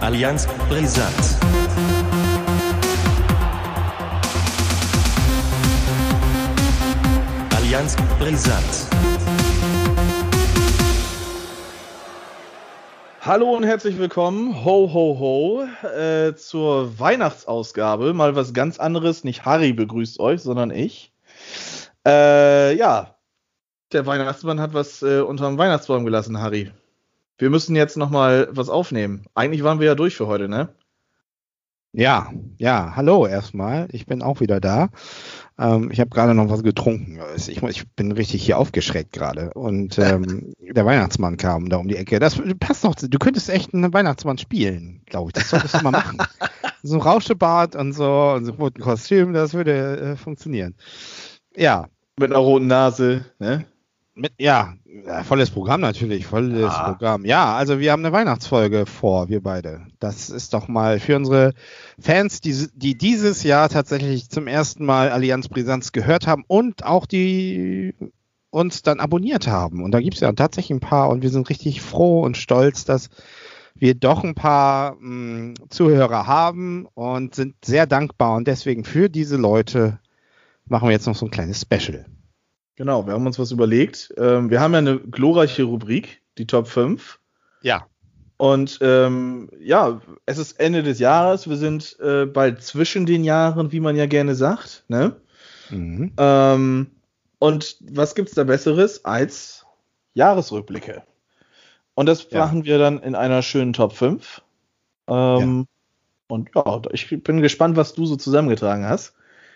Allianz brisant. Allianz brisant. Hallo und herzlich willkommen, ho ho ho, äh, zur Weihnachtsausgabe. Mal was ganz anderes. Nicht Harry begrüßt euch, sondern ich. Äh, ja, der Weihnachtsmann hat was äh, unterm Weihnachtsbaum gelassen, Harry. Wir müssen jetzt noch mal was aufnehmen. Eigentlich waren wir ja durch für heute, ne? Ja, ja, hallo erstmal. Ich bin auch wieder da. Ähm, ich habe gerade noch was getrunken. Ich, ich, bin richtig hier aufgeschreckt gerade. Und ähm, der Weihnachtsmann kam da um die Ecke. Das passt doch. Du könntest echt einen Weihnachtsmann spielen, glaube ich. Das solltest du mal machen. so ein Rauschebart und so und so ein Kostüm, das würde äh, funktionieren. Ja. Mit einer roten Nase, ne? Mit, ja, volles Programm natürlich, volles ah. Programm. Ja, also wir haben eine Weihnachtsfolge vor, wir beide. Das ist doch mal für unsere Fans, die, die dieses Jahr tatsächlich zum ersten Mal Allianz Brisanz gehört haben und auch die uns dann abonniert haben. Und da gibt es ja tatsächlich ein paar und wir sind richtig froh und stolz, dass wir doch ein paar mh, hm, Zuhörer haben und sind sehr dankbar. Und deswegen für diese Leute machen wir jetzt noch so ein kleines Special. Genau, wir haben uns was überlegt. Ähm, wir haben ja eine glorreiche Rubrik, die Top 5. Ja. Und ähm, ja, es ist Ende des Jahres. Wir sind äh, bald zwischen den Jahren, wie man ja gerne sagt. Ne? Mhm. Ähm, und was gibt es da Besseres als Jahresrückblicke? Und das ja. machen wir dann in einer schönen Top 5. Ähm, ja. Und ja, ich bin gespannt, was du so zusammengetragen hast.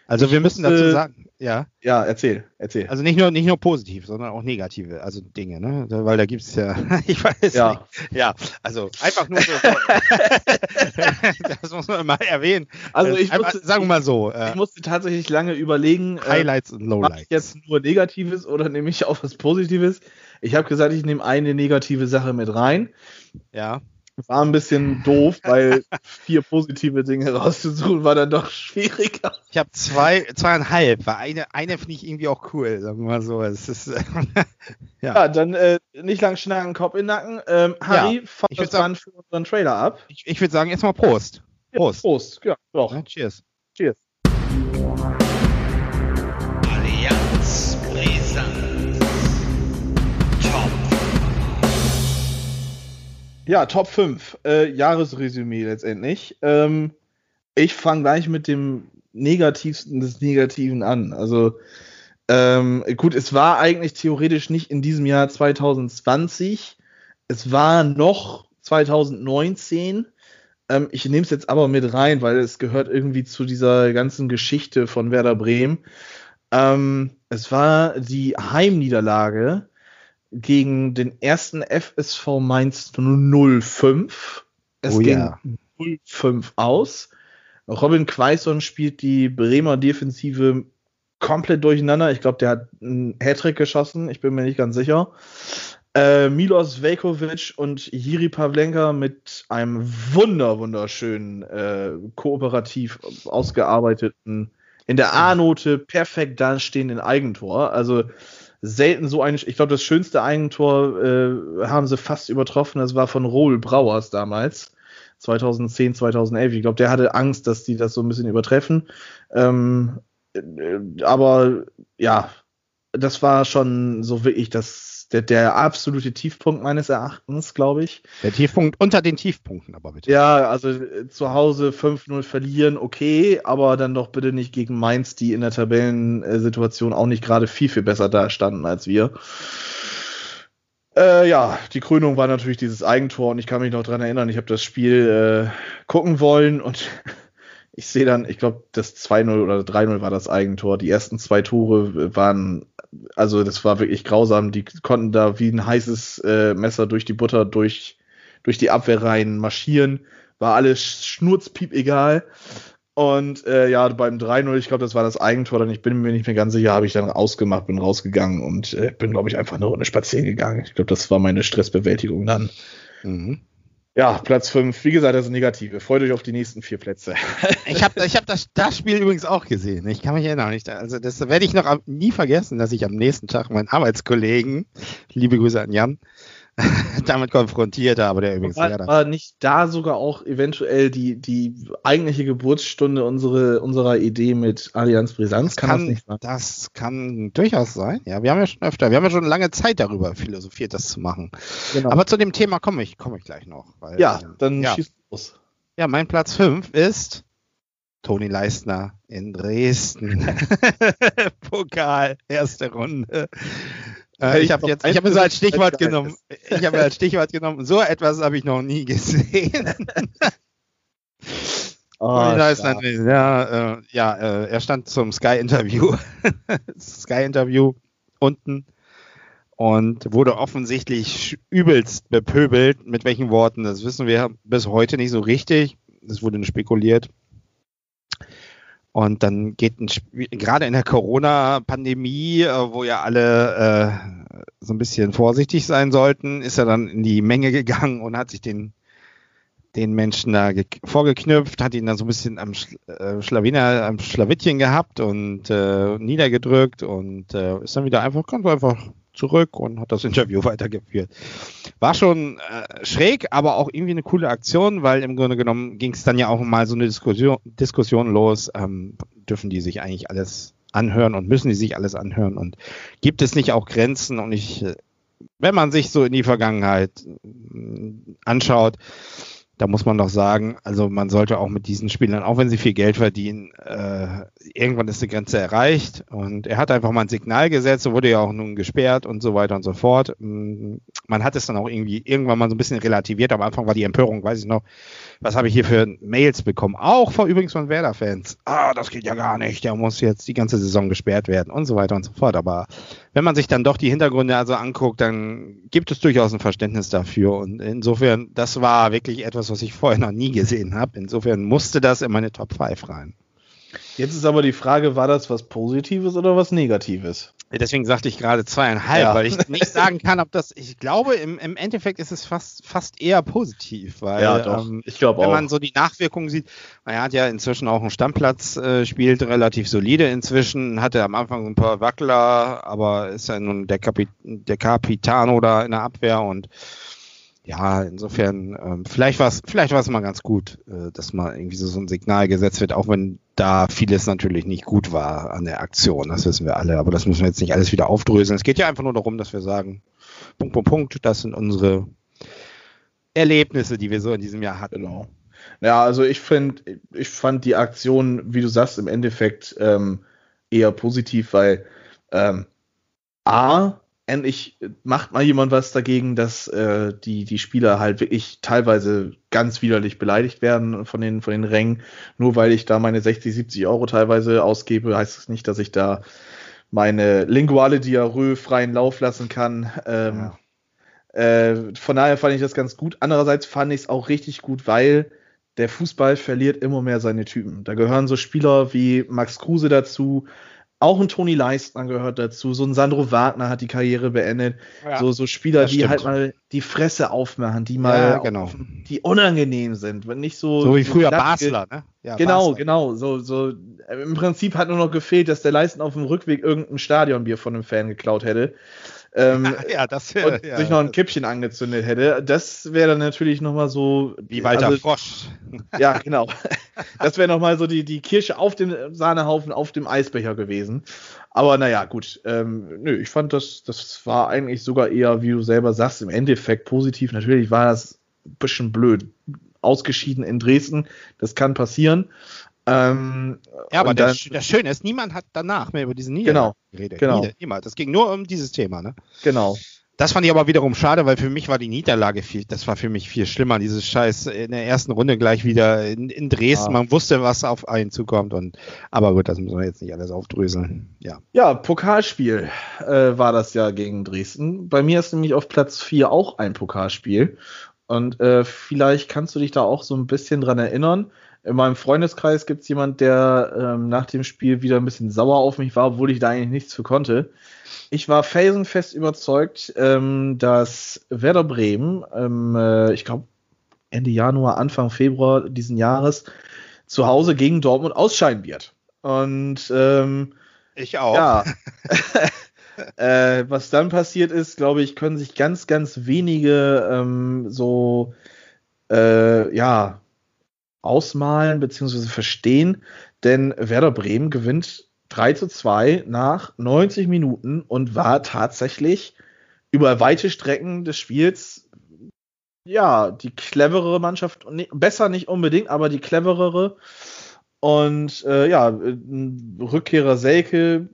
Also wir müssen dazu sagen, ja. Ja, erzähl, erzähl. Also nicht nur, nicht nur positiv, sondern auch negative, also Dinge, ne? Weil da gibt es ja, ich weiß ja. nicht. Ja, also einfach nur so. das muss man mal erwähnen. Also ich musste, sagen wir mal so. Äh, ich musste tatsächlich lange überlegen. Äh, Highlights äh, und Lowlights. Ich jetzt nur Negatives oder nehme ich auch was Positives? Ich habe gesagt, ich nehme eine negative Sache mit rein. Ja. War ein bisschen doof, weil vier positive Dinge rauszusuchen war dann doch schwieriger. Ich habe zwei, zweieinhalb, weil eine, eine finde ich irgendwie auch cool, sagen wir mal so. Es ist, ja. ja. dann äh, nicht lang schnacken, Kopf in den Nacken. Ähm, Harry, ja, fahr das sagen, für unseren Trailer ab. Ich, ich würde sagen, erstmal Prost. Prost. Prost, ja, doch. Ja, cheers. Cheers. Ja, Top 5. Äh, Jahresresümee letztendlich. Ähm, ich fange gleich mit dem Negativsten des Negativen an. Also, ähm, gut, es war eigentlich theoretisch nicht in diesem Jahr 2020. Es war noch 2019. Ähm, ich nehme es jetzt aber mit rein, weil es gehört irgendwie zu dieser ganzen Geschichte von Werder Bremen. Ähm, es war die Heimniederlage gegen den ersten FSV Mainz 05. Es oh, ging ja. 0-5 aus. Robin Quaison spielt die Bremer Defensive komplett durcheinander. Ich glaube, der hat einen Hattrick geschossen. Ich bin mir nicht ganz sicher. Äh, Milos Velkovic und Jiri Pavlenka mit einem wunder wunderschönen äh, kooperativ ausgearbeiteten in der A-Note perfekt dastehenden Eigentor. Also selten so ein, ich glaube, das schönste Eigentor äh, haben sie fast übertroffen. Das war von Rohl Brauers damals. 2010, 2011. Ich glaube, der hatte Angst, dass die das so ein bisschen übertreffen. Ähm, äh, aber ja, das war schon so wirklich das der, der absolute Tiefpunkt meines Erachtens, glaube ich. Der Tiefpunkt unter den Tiefpunkten, aber bitte. Ja, also äh, zu Hause 5-0 verlieren, okay, aber dann doch bitte nicht gegen Mainz, die in der Tabellensituation auch nicht gerade viel, viel besser dastanden als wir. Äh, ja, die Krönung war natürlich dieses Eigentor und ich kann mich noch dran erinnern, ich habe das Spiel äh, gucken wollen und ich sehe dann, ich glaube, das 2-0 oder 3-0 war das Eigentor. Die ersten zwei Tore waren, also das war wirklich grausam. Die konnten da wie ein heißes äh, Messer durch die Butter, durch, durch die Abwehrreihen marschieren. War alles schnurzpiep egal. Und äh, ja, beim 3-0, ich glaube, das war das Eigentor, dann ich bin mir nicht mehr ganz sicher, habe ich dann ausgemacht, bin rausgegangen und äh, bin, glaube ich, einfach eine Runde spazieren gegangen. Ich glaube, das war meine Stressbewältigung dann. Mhm. Ja, Platz 5. Wie gesagt, das ist negative. Freut euch auf die nächsten vier Plätze. ich habe ich hab das, das Spiel übrigens auch gesehen. Ich kann mich erinnern. Ich, also das werde ich noch nie vergessen, dass ich am nächsten Tag meinen Arbeitskollegen, liebe Grüße an Jan, damit konfrontierte, aber der übrigens war, war nicht da sogar auch eventuell die, die eigentliche Geburtsstunde unsere, unserer Idee mit Allianz Brisanz? Kann, das nicht sein? Das kann durchaus sein. Ja, wir haben ja schon öfter, wir haben ja schon lange Zeit darüber philosophiert, das zu machen. Genau. Aber zu dem Thema komme ich, komme ich gleich noch. Weil, ja, dann ja. schieß los. Ja, mein Platz 5 ist Toni Leistner in Dresden. Pokal, erste Runde. Äh, ich habe jetzt, ich habe so als Stichwort genommen, ich habe als Stichwort genommen, so etwas habe ich noch nie gesehen. oh, Leistner, ja, äh, ja äh, er stand zum Sky-Interview, Sky-Interview unten und wurde offensichtlich übelst bepöbelt. Mit welchen Worten, das wissen wir bis heute nicht so richtig. Das wurde spekuliert. Und dann geht ein Spiel, gerade in der Corona-Pandemie, äh, wo ja alle äh, so ein bisschen vorsichtig sein sollten, ist er dann in die Menge gegangen und hat sich den, den Menschen da vorgeknüpft, hat ihn dann so ein bisschen am Sch äh, Schlawiner, am Schlawittchen gehabt und äh, niedergedrückt und äh, ist dann wieder einfach, kommt einfach zurück und hat das Interview weitergeführt. War schon äh, schräg, aber auch irgendwie eine coole Aktion, weil im Grunde genommen ging es dann ja auch mal so eine Diskussion, Diskussion los, ähm, dürfen die sich eigentlich alles anhören und müssen die sich alles anhören und gibt es nicht auch Grenzen und ich, äh, wenn man sich so in die Vergangenheit äh, anschaut, da muss man doch sagen, also man sollte auch mit diesen Spielern, auch wenn sie viel Geld verdienen, äh, irgendwann ist die Grenze erreicht. Und er hat einfach mal ein Signal gesetzt, wurde ja auch nun gesperrt und so weiter und so fort. Mm, man hat es dann auch irgendwie irgendwann mal so ein bisschen relativiert. Am Anfang war die Empörung, weiß ich noch, was habe ich hier für Mails bekommen? Auch von, übrigens von Werder-Fans. Ah, das geht ja gar nicht, der muss jetzt die ganze Saison gesperrt werden und so weiter und so fort. Aber wenn man sich dann doch die Hintergründe also anguckt, dann gibt es durchaus ein Verständnis dafür. Und insofern, das war wirklich etwas, was ich vorher noch nie gesehen habe. Insofern musste das in meine Top 5 rein. Jetzt ist aber die Frage, war das was Positives oder was Negatives? Deswegen sagte ich gerade zweieinhalb, ja. weil ich nicht sagen kann, ob das, ich glaube, im, im Endeffekt ist es fast, fast eher positiv, weil ja, doch. Ähm, ich glaube auch. Wenn man so die Nachwirkungen sieht, er hat ja inzwischen auch einen Stammplatz, äh, spielt relativ solide inzwischen, hatte am Anfang ein paar Wackler, aber ist ja nun der, Kapit der Capitano da in der Abwehr und ja, insofern, ähm, vielleicht war es vielleicht war's mal ganz gut, äh, dass mal irgendwie so, so ein Signal gesetzt wird, auch wenn da vieles natürlich nicht gut war an der Aktion, das wissen wir alle, aber das müssen wir jetzt nicht alles wieder aufdröseln. Es geht ja einfach nur darum, dass wir sagen, Punkt, Punkt, Punkt, das sind unsere Erlebnisse, die wir so in diesem Jahr hatten. Genau. Ja, also ich finde, ich fand die Aktion, wie du sagst, im Endeffekt ähm, eher positiv, weil ähm, A, endlich macht mal jemand was dagegen, dass äh, die, die Spieler halt wirklich teilweise ganz widerlich beleidigt werden von den, von den Rängen. Nur weil ich da meine 60, 70 Euro teilweise ausgebe, heißt es das nicht, dass ich da meine linguale Diarrhoe freien Lauf lassen kann. Ähm, ja. äh, von daher fand ich das ganz gut. Andererseits fand ich es auch richtig gut, weil der Fußball verliert immer mehr seine Typen. Da gehören so Spieler wie Max Kruse dazu, auch ein Toni Leistner gehört dazu, so ein Sandro Wagner hat die Karriere beendet. Ja, so, so Spieler, die halt mal die Fresse aufmachen, die mal, ja, genau. auf, die unangenehm sind, wenn nicht so. So wie früher Basler, ne? Ja, genau, Basler. genau. So, so, im Prinzip hat nur noch gefehlt, dass der Leistner auf dem Rückweg irgendein Stadionbier von einem Fan geklaut hätte. Ähm, ja, das wär, und ja, sich noch ein Kippchen angezündet hätte. Das wäre dann natürlich nochmal so. Wie Walter also, Frosch. Ja, genau. Das wäre nochmal so die, die Kirsche auf dem Sahnehaufen, auf dem Eisbecher gewesen. Aber naja, gut. Ähm, nö, ich fand das, das war eigentlich sogar eher, wie du selber sagst, im Endeffekt positiv. Natürlich war das ein bisschen blöd. Ausgeschieden in Dresden, das kann passieren. Ähm, ja, aber dann, das, das Schöne ist, niemand hat danach mehr über diesen Niederlag genau, geredet. Genau. Niemand. Das ging nur um dieses Thema, ne? Genau. Das fand ich aber wiederum schade, weil für mich war die Niederlage viel, das war für mich viel schlimmer. Dieses Scheiß in der ersten Runde gleich wieder in, in Dresden. Ja. Man wusste, was auf einen zukommt und, aber gut, das müssen wir jetzt nicht alles aufdröseln. Ja. Ja, Pokalspiel äh, war das ja gegen Dresden. Bei mir ist nämlich auf Platz 4 auch ein Pokalspiel. Und äh, vielleicht kannst du dich da auch so ein bisschen dran erinnern in meinem Freundeskreis gibt es jemand, der ähm, nach dem Spiel wieder ein bisschen sauer auf mich war, obwohl ich da eigentlich nichts für konnte. Ich war felsenfest überzeugt, ähm, dass Werder Bremen, ähm, äh, ich glaube Ende Januar, Anfang Februar diesen Jahres, zu Hause gegen Dortmund ausscheiden wird. Und ähm, ich auch. Ja. äh, was dann passiert ist, glaube ich, können sich ganz, ganz wenige ähm, so äh, ja ausmalen bzw. verstehen, denn Werder Bremen gewinnt 3 zu 2 nach 90 Minuten und war tatsächlich über weite Strecken des Spiels ja die cleverere Mannschaft, besser nicht unbedingt, aber die cleverere. Und äh, ja, Rückkehrer Selke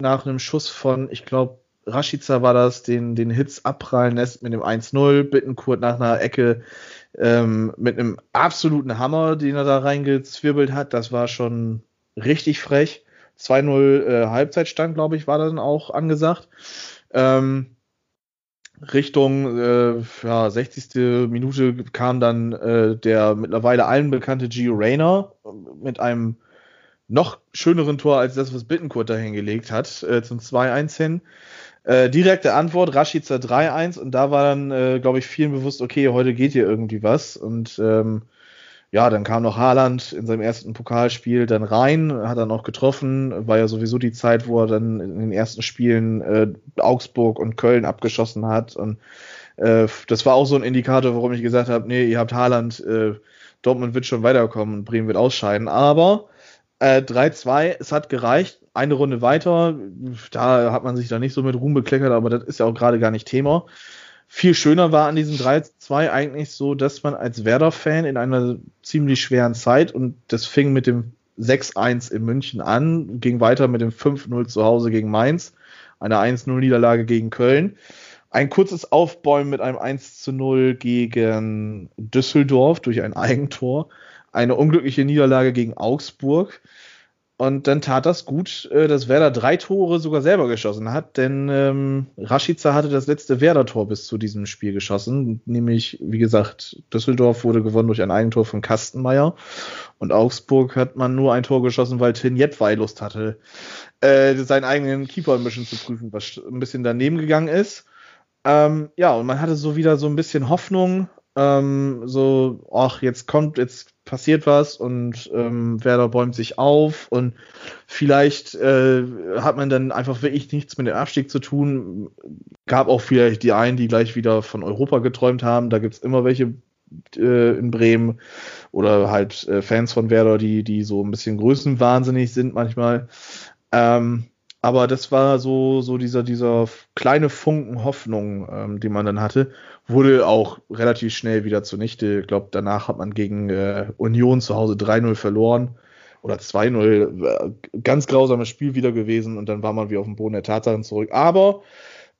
nach einem Schuss von, ich glaube, Rashica war das, den, den Hits abprallen lässt mit dem 1-0, Bittenkurt nach einer Ecke ähm, mit einem absoluten Hammer, den er da reingezwirbelt hat. Das war schon richtig frech. 2-0 äh, Halbzeitstand, glaube ich, war dann auch angesagt. Ähm, Richtung äh, ja, 60. Minute kam dann äh, der mittlerweile allen bekannte Gio Reyna mit einem noch schöneren Tor als das, was Bittenkurt da hingelegt hat, äh, zum 2-1 hin. Äh, direkte Antwort, Rashica 3-1 und da war dann, äh, glaube ich, vielen bewusst, okay, heute geht hier irgendwie was. Und ähm, ja, dann kam noch Haaland in seinem ersten Pokalspiel dann rein, hat dann auch getroffen, war ja sowieso die Zeit, wo er dann in den ersten Spielen äh, Augsburg und Köln abgeschossen hat. Und äh, das war auch so ein Indikator, warum ich gesagt habe, nee, ihr habt Haaland, äh, Dortmund wird schon weiterkommen und Bremen wird ausscheiden, aber äh, 3-2, es hat gereicht, eine Runde weiter, da hat man sich da nicht so mit Ruhm bekleckert, aber das ist ja auch gerade gar nicht Thema. Viel schöner war an diesem 3-2 eigentlich so, dass man als Werder-Fan in einer ziemlich schweren Zeit und das fing mit dem 6-1 in München an, ging weiter mit dem 5-0 zu Hause gegen Mainz, eine 1-0-Niederlage gegen Köln, ein kurzes Aufbäumen mit einem 1-0 gegen Düsseldorf durch ein Eigentor, eine unglückliche Niederlage gegen Augsburg, und dann tat das gut, äh, dass Werder drei Tore sogar selber geschossen hat, denn ähm, Rashica hatte das letzte Werder-Tor bis zu diesem Spiel geschossen. Nämlich, wie gesagt, Düsseldorf wurde gewonnen durch ein Eigentor von Kastenmeier. Und Augsburg hat man nur ein Tor geschossen, weil Tin Jedwai Lust hatte, äh, seinen eigenen Keeper ein bisschen zu prüfen, was ein bisschen daneben gegangen ist. Ähm, ja, und man hatte so wieder so ein bisschen Hoffnung, ähm, so, ach, jetzt kommt, jetzt passiert was und ähm, Werder bäumt sich auf und vielleicht äh, hat man dann einfach wirklich nichts mit dem Abstieg zu tun. Gab auch vielleicht die einen, die gleich wieder von Europa geträumt haben. Da gibt's immer welche äh, in Bremen oder halt äh, Fans von Werder, die, die so ein bisschen größenwahnsinnig sind manchmal. Ähm, aber das war so, so dieser, dieser kleine Funken Hoffnung, ähm, die man dann hatte, wurde auch relativ schnell wieder zunichte. Ich glaube, danach hat man gegen äh, Union zu Hause 3-0 verloren oder 2-0. Äh, ganz grausames Spiel wieder gewesen und dann war man wieder auf dem Boden der Tatsachen zurück. Aber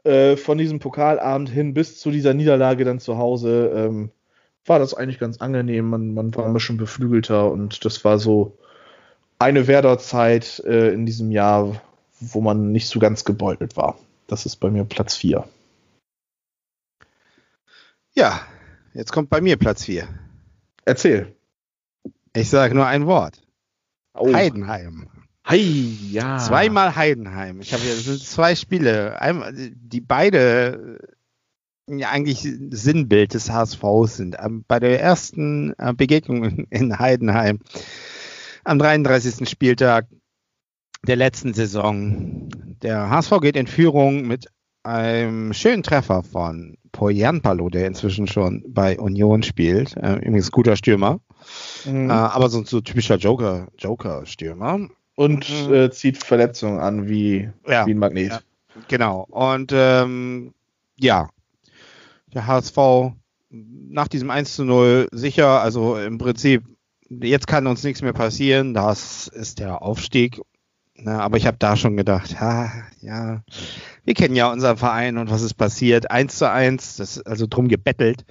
äh, von diesem Pokalabend hin bis zu dieser Niederlage dann zu Hause ähm, war das eigentlich ganz angenehm. Man, man war ein bisschen beflügelter und das war so eine Werder-Zeit äh, in diesem Jahr, wo man nicht so ganz gebeutelt war. Das ist bei mir Platz 4. Ja, jetzt kommt bei mir Platz 4. Erzähl. Ich sage nur ein Wort. Oh. Heidenheim. Hi, ja. Zweimal Heidenheim. Ich habe hier zwei Spiele, einmal, die beide ja, eigentlich Sinnbild des HSVs sind. Ähm, bei der ersten äh, Begegnung in Heidenheim am 33. Spieltag der letzten Saison. Der HSV geht in Führung mit einem schönen Treffer von Poyanpalo, der inzwischen schon bei Union spielt. Äh, übrigens guter Stürmer. Mhm. Äh, aber so, so typischer Joker, Joker-Stürmer. Und mhm. äh, zieht Verletzungen an wie, ja, wie ein Magnet. Ja, genau. Und ähm, ja, der HSV nach diesem 1 zu 0 sicher, also im Prinzip, jetzt kann uns nichts mehr passieren. Das ist der Aufstieg na, aber ich habe da schon gedacht, ha, ja, wir kennen ja unseren Verein und was ist passiert. Eins zu eins, das also drum gebettelt.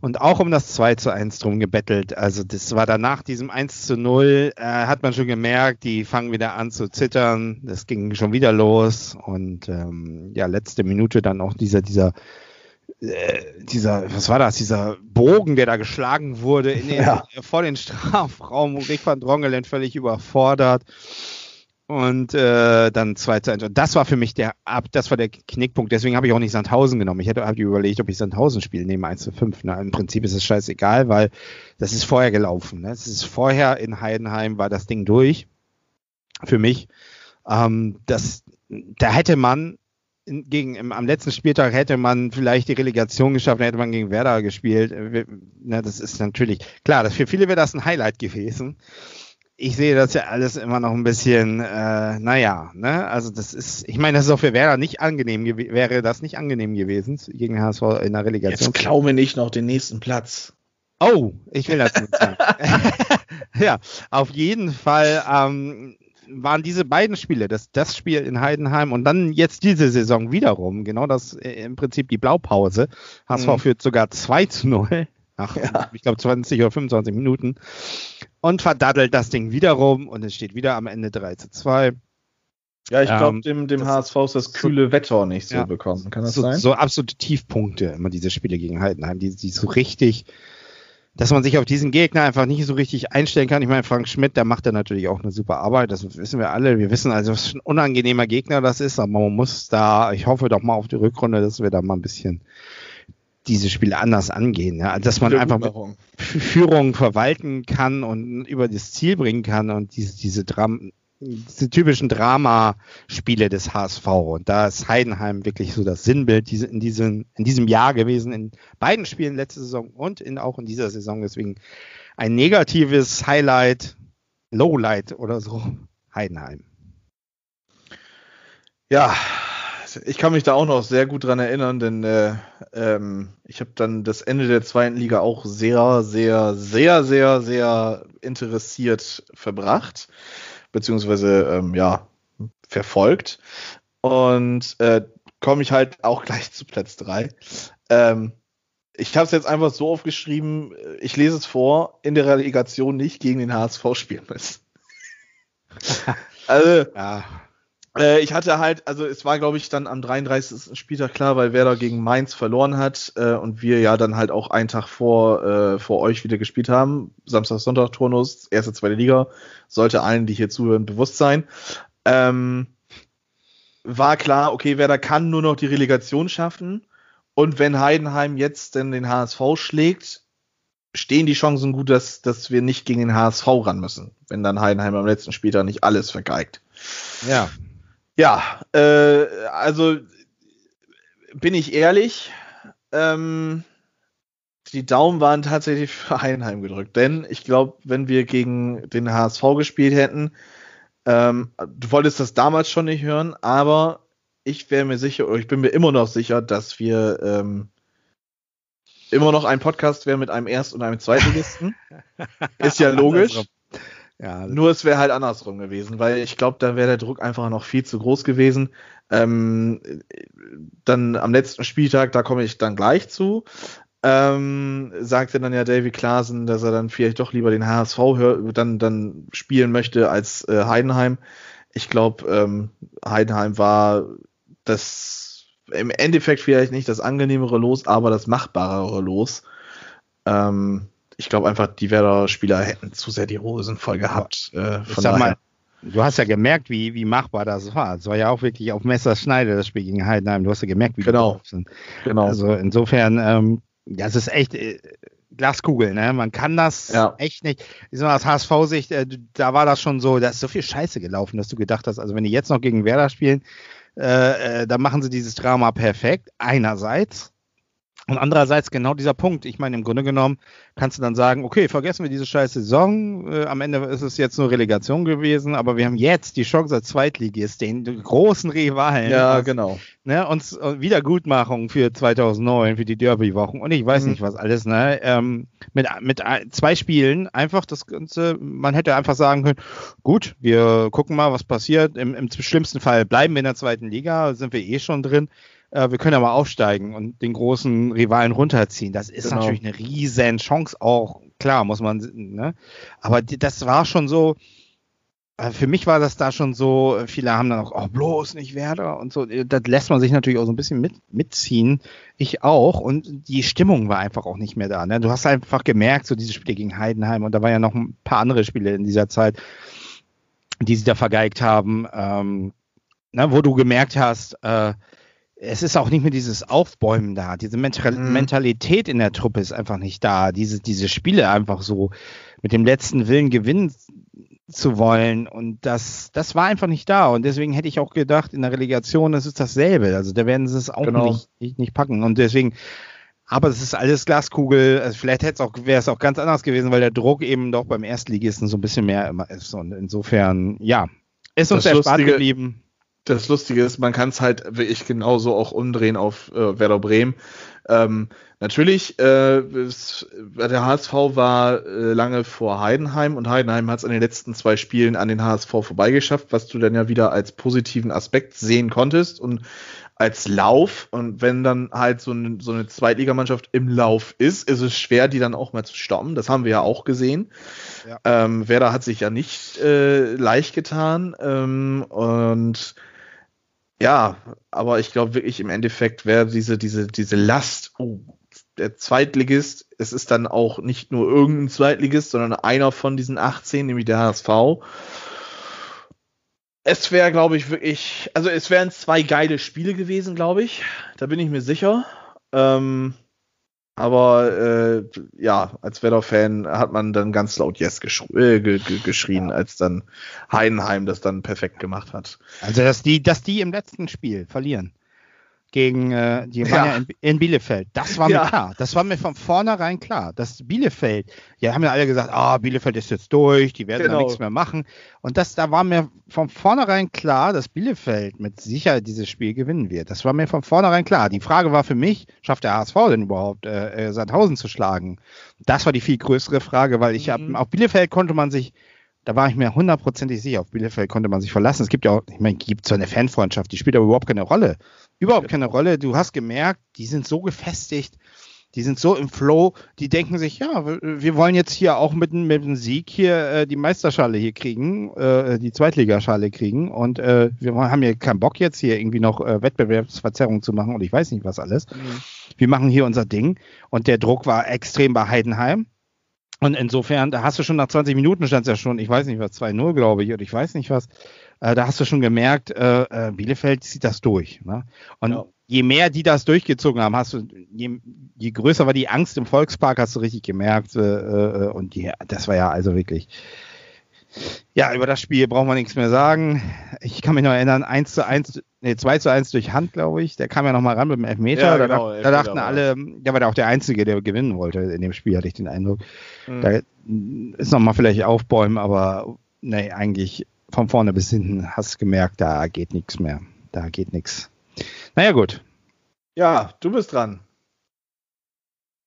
Und auch um das 2 zu 1 drum gebettelt. Also das war danach diesem 1 zu 0, äh, hat man schon gemerkt, die fangen wieder an zu zittern. Das ging schon wieder los. Und ähm, ja, letzte Minute dann auch dieser, dieser, äh, dieser, was war das, dieser Bogen, der da geschlagen wurde in den, ja. vor den Strafraum, Rick van Drongelen völlig überfordert und äh, dann 2 zu 1. Und das war für mich der das war der Knickpunkt. Deswegen habe ich auch nicht Sandhausen genommen. Ich hätte hab überlegt, ob ich Sandhausen spiele, nehme 1 zu 5. Ne? Im Prinzip ist es scheißegal, weil das ist vorher gelaufen. Ne? Das ist vorher in Heidenheim war das Ding durch. Für mich. Ähm, das, da hätte man gegen, im, am letzten Spieltag hätte man vielleicht die Relegation geschafft, hätte man gegen Werder gespielt. Äh, na, das ist natürlich, klar, das, für viele wäre das ein Highlight gewesen. Ich sehe das ja alles immer noch ein bisschen, äh, naja, ne, also das ist, ich meine, das ist auch für Werder nicht angenehm, wäre das nicht angenehm gewesen gegen HSV in der Relegation. Jetzt klau mir nicht noch den nächsten Platz. Oh, ich will das nicht sagen. ja, auf jeden Fall ähm, waren diese beiden Spiele, das, das Spiel in Heidenheim und dann jetzt diese Saison wiederum, genau das äh, im Prinzip die Blaupause. HSV mhm. führt sogar 2 zu 0 nach, ja. ich glaube, 20 oder 25 Minuten und verdaddelt das Ding wiederum und es steht wieder am Ende 3 zu 2. Ja, ich glaube, ähm, dem, dem HSV ist das kühle so, Wetter nicht so ja, bekommen. Kann das so, sein? So absolute Tiefpunkte, immer diese Spiele gegen Heidenheim, die, die so richtig dass man sich auf diesen Gegner einfach nicht so richtig einstellen kann. Ich meine, Frank Schmidt, der macht da natürlich auch eine super Arbeit, das wissen wir alle. Wir wissen also, was ein unangenehmer Gegner das ist, aber man muss da, ich hoffe doch mal auf die Rückrunde, dass wir da mal ein bisschen diese Spiele anders angehen. Ja? Also, dass man einfach Führung verwalten kann und über das Ziel bringen kann und diese, diese Dram diese typischen Dramaspiele des HSV. Und da ist Heidenheim wirklich so das Sinnbild diese, in, diesem, in diesem Jahr gewesen, in beiden Spielen letzte Saison und in, auch in dieser Saison. Deswegen ein negatives Highlight, Lowlight oder so, Heidenheim. Ja, ich kann mich da auch noch sehr gut dran erinnern, denn äh, ähm, ich habe dann das Ende der zweiten Liga auch sehr, sehr, sehr, sehr, sehr interessiert verbracht beziehungsweise ähm, ja, verfolgt. Und äh, komme ich halt auch gleich zu Platz 3. Ähm, ich habe es jetzt einfach so aufgeschrieben, ich lese es vor, in der Relegation nicht gegen den HSV spielen müssen. also, ja. Äh, ich hatte halt, also es war, glaube ich, dann am 33. Spieltag klar, weil Werder gegen Mainz verloren hat äh, und wir ja dann halt auch einen Tag vor, äh, vor euch wieder gespielt haben. Samstag, Sonntag, Turnus, erste, zweite Liga. Sollte allen, die hier zuhören, bewusst sein. Ähm, war klar, okay, Werder kann nur noch die Relegation schaffen. Und wenn Heidenheim jetzt denn den HSV schlägt, stehen die Chancen gut, dass, dass wir nicht gegen den HSV ran müssen, wenn dann Heidenheim am letzten Spieltag nicht alles vergeigt. Ja, ja, äh, also bin ich ehrlich, ähm, die Daumen waren tatsächlich für Heidenheim gedrückt. Denn ich glaube, wenn wir gegen den HSV gespielt hätten, ähm, du wolltest das damals schon nicht hören, aber ich wäre mir sicher, oder ich bin mir immer noch sicher, dass wir ähm, immer noch ein Podcast wären mit einem Erst- und einem Zweitligisten. Ist ja logisch. Ja, Nur es wäre halt andersrum gewesen, weil ich glaube, da wäre der Druck einfach noch viel zu groß gewesen. Ähm, dann am letzten Spieltag, da komme ich dann gleich zu, ähm, sagte dann ja David Klaasen, dass er dann vielleicht doch lieber den HSV dann, dann spielen möchte als äh, Heidenheim. Ich glaube, ähm, Heidenheim war das im Endeffekt vielleicht nicht das angenehmere Los, aber das machbarere Los. Ähm, ich glaube einfach, die Werder-Spieler hätten zu sehr die Hosen voll gehabt. Äh, von daher. Mal, du hast ja gemerkt, wie, wie machbar das war. Es war ja auch wirklich auf Messerschneide, das Spiel gegen Heidenheim. Du hast ja gemerkt, wie genau. sind. Genau. Also insofern, ähm, das ist echt äh, Glaskugel, ne? Man kann das ja. echt nicht. Ich sag mal, aus HSV-Sicht, äh, da war das schon so, da ist so viel Scheiße gelaufen, dass du gedacht hast, also wenn die jetzt noch gegen Werder spielen, äh, äh, dann machen sie dieses Drama perfekt. Einerseits. Und andererseits genau dieser Punkt. Ich meine, im Grunde genommen kannst du dann sagen, okay, vergessen wir diese scheiß Saison. Äh, am Ende ist es jetzt nur Relegation gewesen, aber wir haben jetzt die Chance als Zweitligist, den großen Rivalen, ja, was, genau. ne, uns äh, Wiedergutmachung für 2009, für die Derby-Wochen und ich weiß mhm. nicht was alles, ne, ähm, mit, mit zwei Spielen einfach das Ganze, man hätte einfach sagen können, gut, wir gucken mal, was passiert. Im, im schlimmsten Fall bleiben wir in der zweiten Liga, sind wir eh schon drin äh, wir können aber aufsteigen und den großen Rivalen runterziehen. Das ist genau. natürlich eine riesen Chance auch. Klar, muss man, ne? Aber die, das war schon so, äh, für mich war das da schon so, viele haben dann auch, oh, bloß nicht Werder und so. Das lässt man sich natürlich auch so ein bisschen mit, mitziehen. Ich auch. Und die Stimmung war einfach auch nicht mehr da. Ne? Du hast einfach gemerkt, so diese Spiele gegen Heidenheim und da waren ja noch ein paar andere Spiele in dieser Zeit, die sie da vergeigt haben, ähm, ne, wo du gemerkt hast, äh, es ist auch nicht mehr dieses Aufbäumen da. Diese mhm. Mentalität in der Truppe ist einfach nicht da. Diese, diese Spiele einfach so mit dem letzten Willen gewinnen zu wollen. Und das, das war einfach nicht da. Und deswegen hätte ich auch gedacht, in der Relegation, das ist dasselbe. Also da werden sie es auch genau. nicht, nicht, nicht packen. Und deswegen, aber es ist alles Glaskugel. Also vielleicht hätte es auch, wäre es auch ganz anders gewesen, weil der Druck eben doch beim Erstligisten so ein bisschen mehr immer ist. Und insofern, ja, ist uns erspart geblieben. Das Lustige ist, man kann es halt wirklich genauso auch umdrehen auf äh, Werder Bremen. Ähm, natürlich, äh, es, der HSV war äh, lange vor Heidenheim und Heidenheim hat es in den letzten zwei Spielen an den HSV vorbeigeschafft, was du dann ja wieder als positiven Aspekt sehen konntest und als Lauf. Und wenn dann halt so, ein, so eine Zweitligamannschaft im Lauf ist, ist es schwer, die dann auch mal zu stoppen. Das haben wir ja auch gesehen. Ja. Ähm, Werder hat sich ja nicht äh, leicht getan. Ähm, und ja, aber ich glaube wirklich im Endeffekt wäre diese, diese, diese Last, oh, der Zweitligist, es ist dann auch nicht nur irgendein Zweitligist, sondern einer von diesen 18, nämlich der HSV. Es wäre, glaube ich, wirklich, also es wären zwei geile Spiele gewesen, glaube ich. Da bin ich mir sicher. Ähm, aber äh, ja, als Werder-Fan hat man dann ganz laut Yes äh, ge ge geschrien, ja. als dann Heidenheim das dann perfekt gemacht hat. Also dass die, dass die im letzten Spiel verlieren gegen äh, die waren ja, ja in, in, Bielefeld. Das war ja. mir klar. Das war mir von vornherein klar. Dass Bielefeld, ja, haben ja alle gesagt, ah, Bielefeld ist jetzt durch, die werden genau. nichts mehr machen. Und das, da war mir von vornherein klar, dass Bielefeld mit Sicherheit dieses Spiel gewinnen wird. Das war mir von vornherein klar. Die Frage war für mich, schafft der HSV denn überhaupt, äh, äh, Sandhausen zu schlagen? Das war die viel größere Frage, weil ich mhm. hab, auf Bielefeld konnte man sich da war ich mir hundertprozentig sicher, auf Bielefeld konnte man sich verlassen. Es gibt ja auch, ich meine, gibt so eine Fanfreundschaft, die spielt aber überhaupt keine Rolle überhaupt keine Rolle. Du hast gemerkt, die sind so gefestigt, die sind so im Flow, die denken sich, ja, wir wollen jetzt hier auch mit, mit dem Sieg hier äh, die Meisterschale hier kriegen, äh, die Zweitligaschale kriegen und äh, wir haben hier keinen Bock jetzt hier irgendwie noch äh, Wettbewerbsverzerrung zu machen und ich weiß nicht was alles. Mhm. Wir machen hier unser Ding und der Druck war extrem bei Heidenheim. Und insofern, da hast du schon nach 20 Minuten stand es ja schon, ich weiß nicht was, 2-0, glaube ich, oder ich weiß nicht was äh, da hast du schon gemerkt, äh, äh, Bielefeld zieht das durch. Ne? Und ja. je mehr die das durchgezogen haben, hast du, je, je, größer war die Angst im Volkspark, hast du richtig gemerkt. Äh, äh, und die, das war ja also wirklich. Ja, über das Spiel brauchen wir nichts mehr sagen. Ich kann mich noch erinnern, 1 zu 1, nee, 2 zu 1 durch Hand, glaube ich. Der kam ja noch mal ran mit dem Elfmeter. Ja, genau, da, da, dachten alle, der war ja auch der Einzige, der gewinnen wollte in dem Spiel, hatte ich den Eindruck. Mhm. Da ist noch mal vielleicht aufbäumen, aber nee, eigentlich von vorne bis hinten hast gemerkt, da geht nichts mehr. Da geht nichts. Naja, gut. Ja, du bist dran.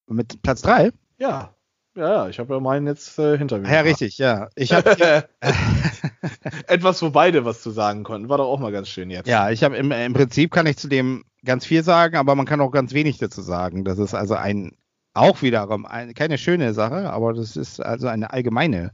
Mit Platz 3? Ja. Ja, ich habe ja meinen jetzt äh, hinter mir. Ja, richtig, ja. Ich habe etwas, wo beide was zu sagen konnten. War doch auch mal ganz schön jetzt. Ja, ich habe im, im Prinzip kann ich zu dem ganz viel sagen, aber man kann auch ganz wenig dazu sagen. Das ist also ein auch wiederum ein, keine schöne Sache, aber das ist also eine allgemeine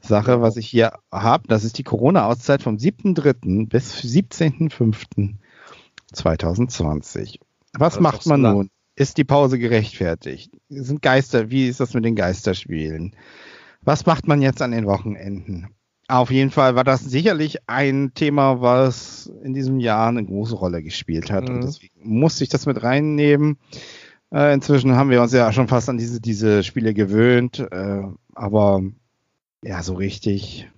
Sache, was ich hier habe. Das ist die Corona-Auszeit vom 7.3. bis 17.05.2020. Was macht man nun? Ist die Pause gerechtfertigt? Sind Geister, wie ist das mit den Geisterspielen? Was macht man jetzt an den Wochenenden? Auf jeden Fall war das sicherlich ein Thema, was in diesem Jahr eine große Rolle gespielt hat. Mhm. Und deswegen musste ich das mit reinnehmen. Äh, inzwischen haben wir uns ja schon fast an diese, diese Spiele gewöhnt. Äh, aber ja, so richtig.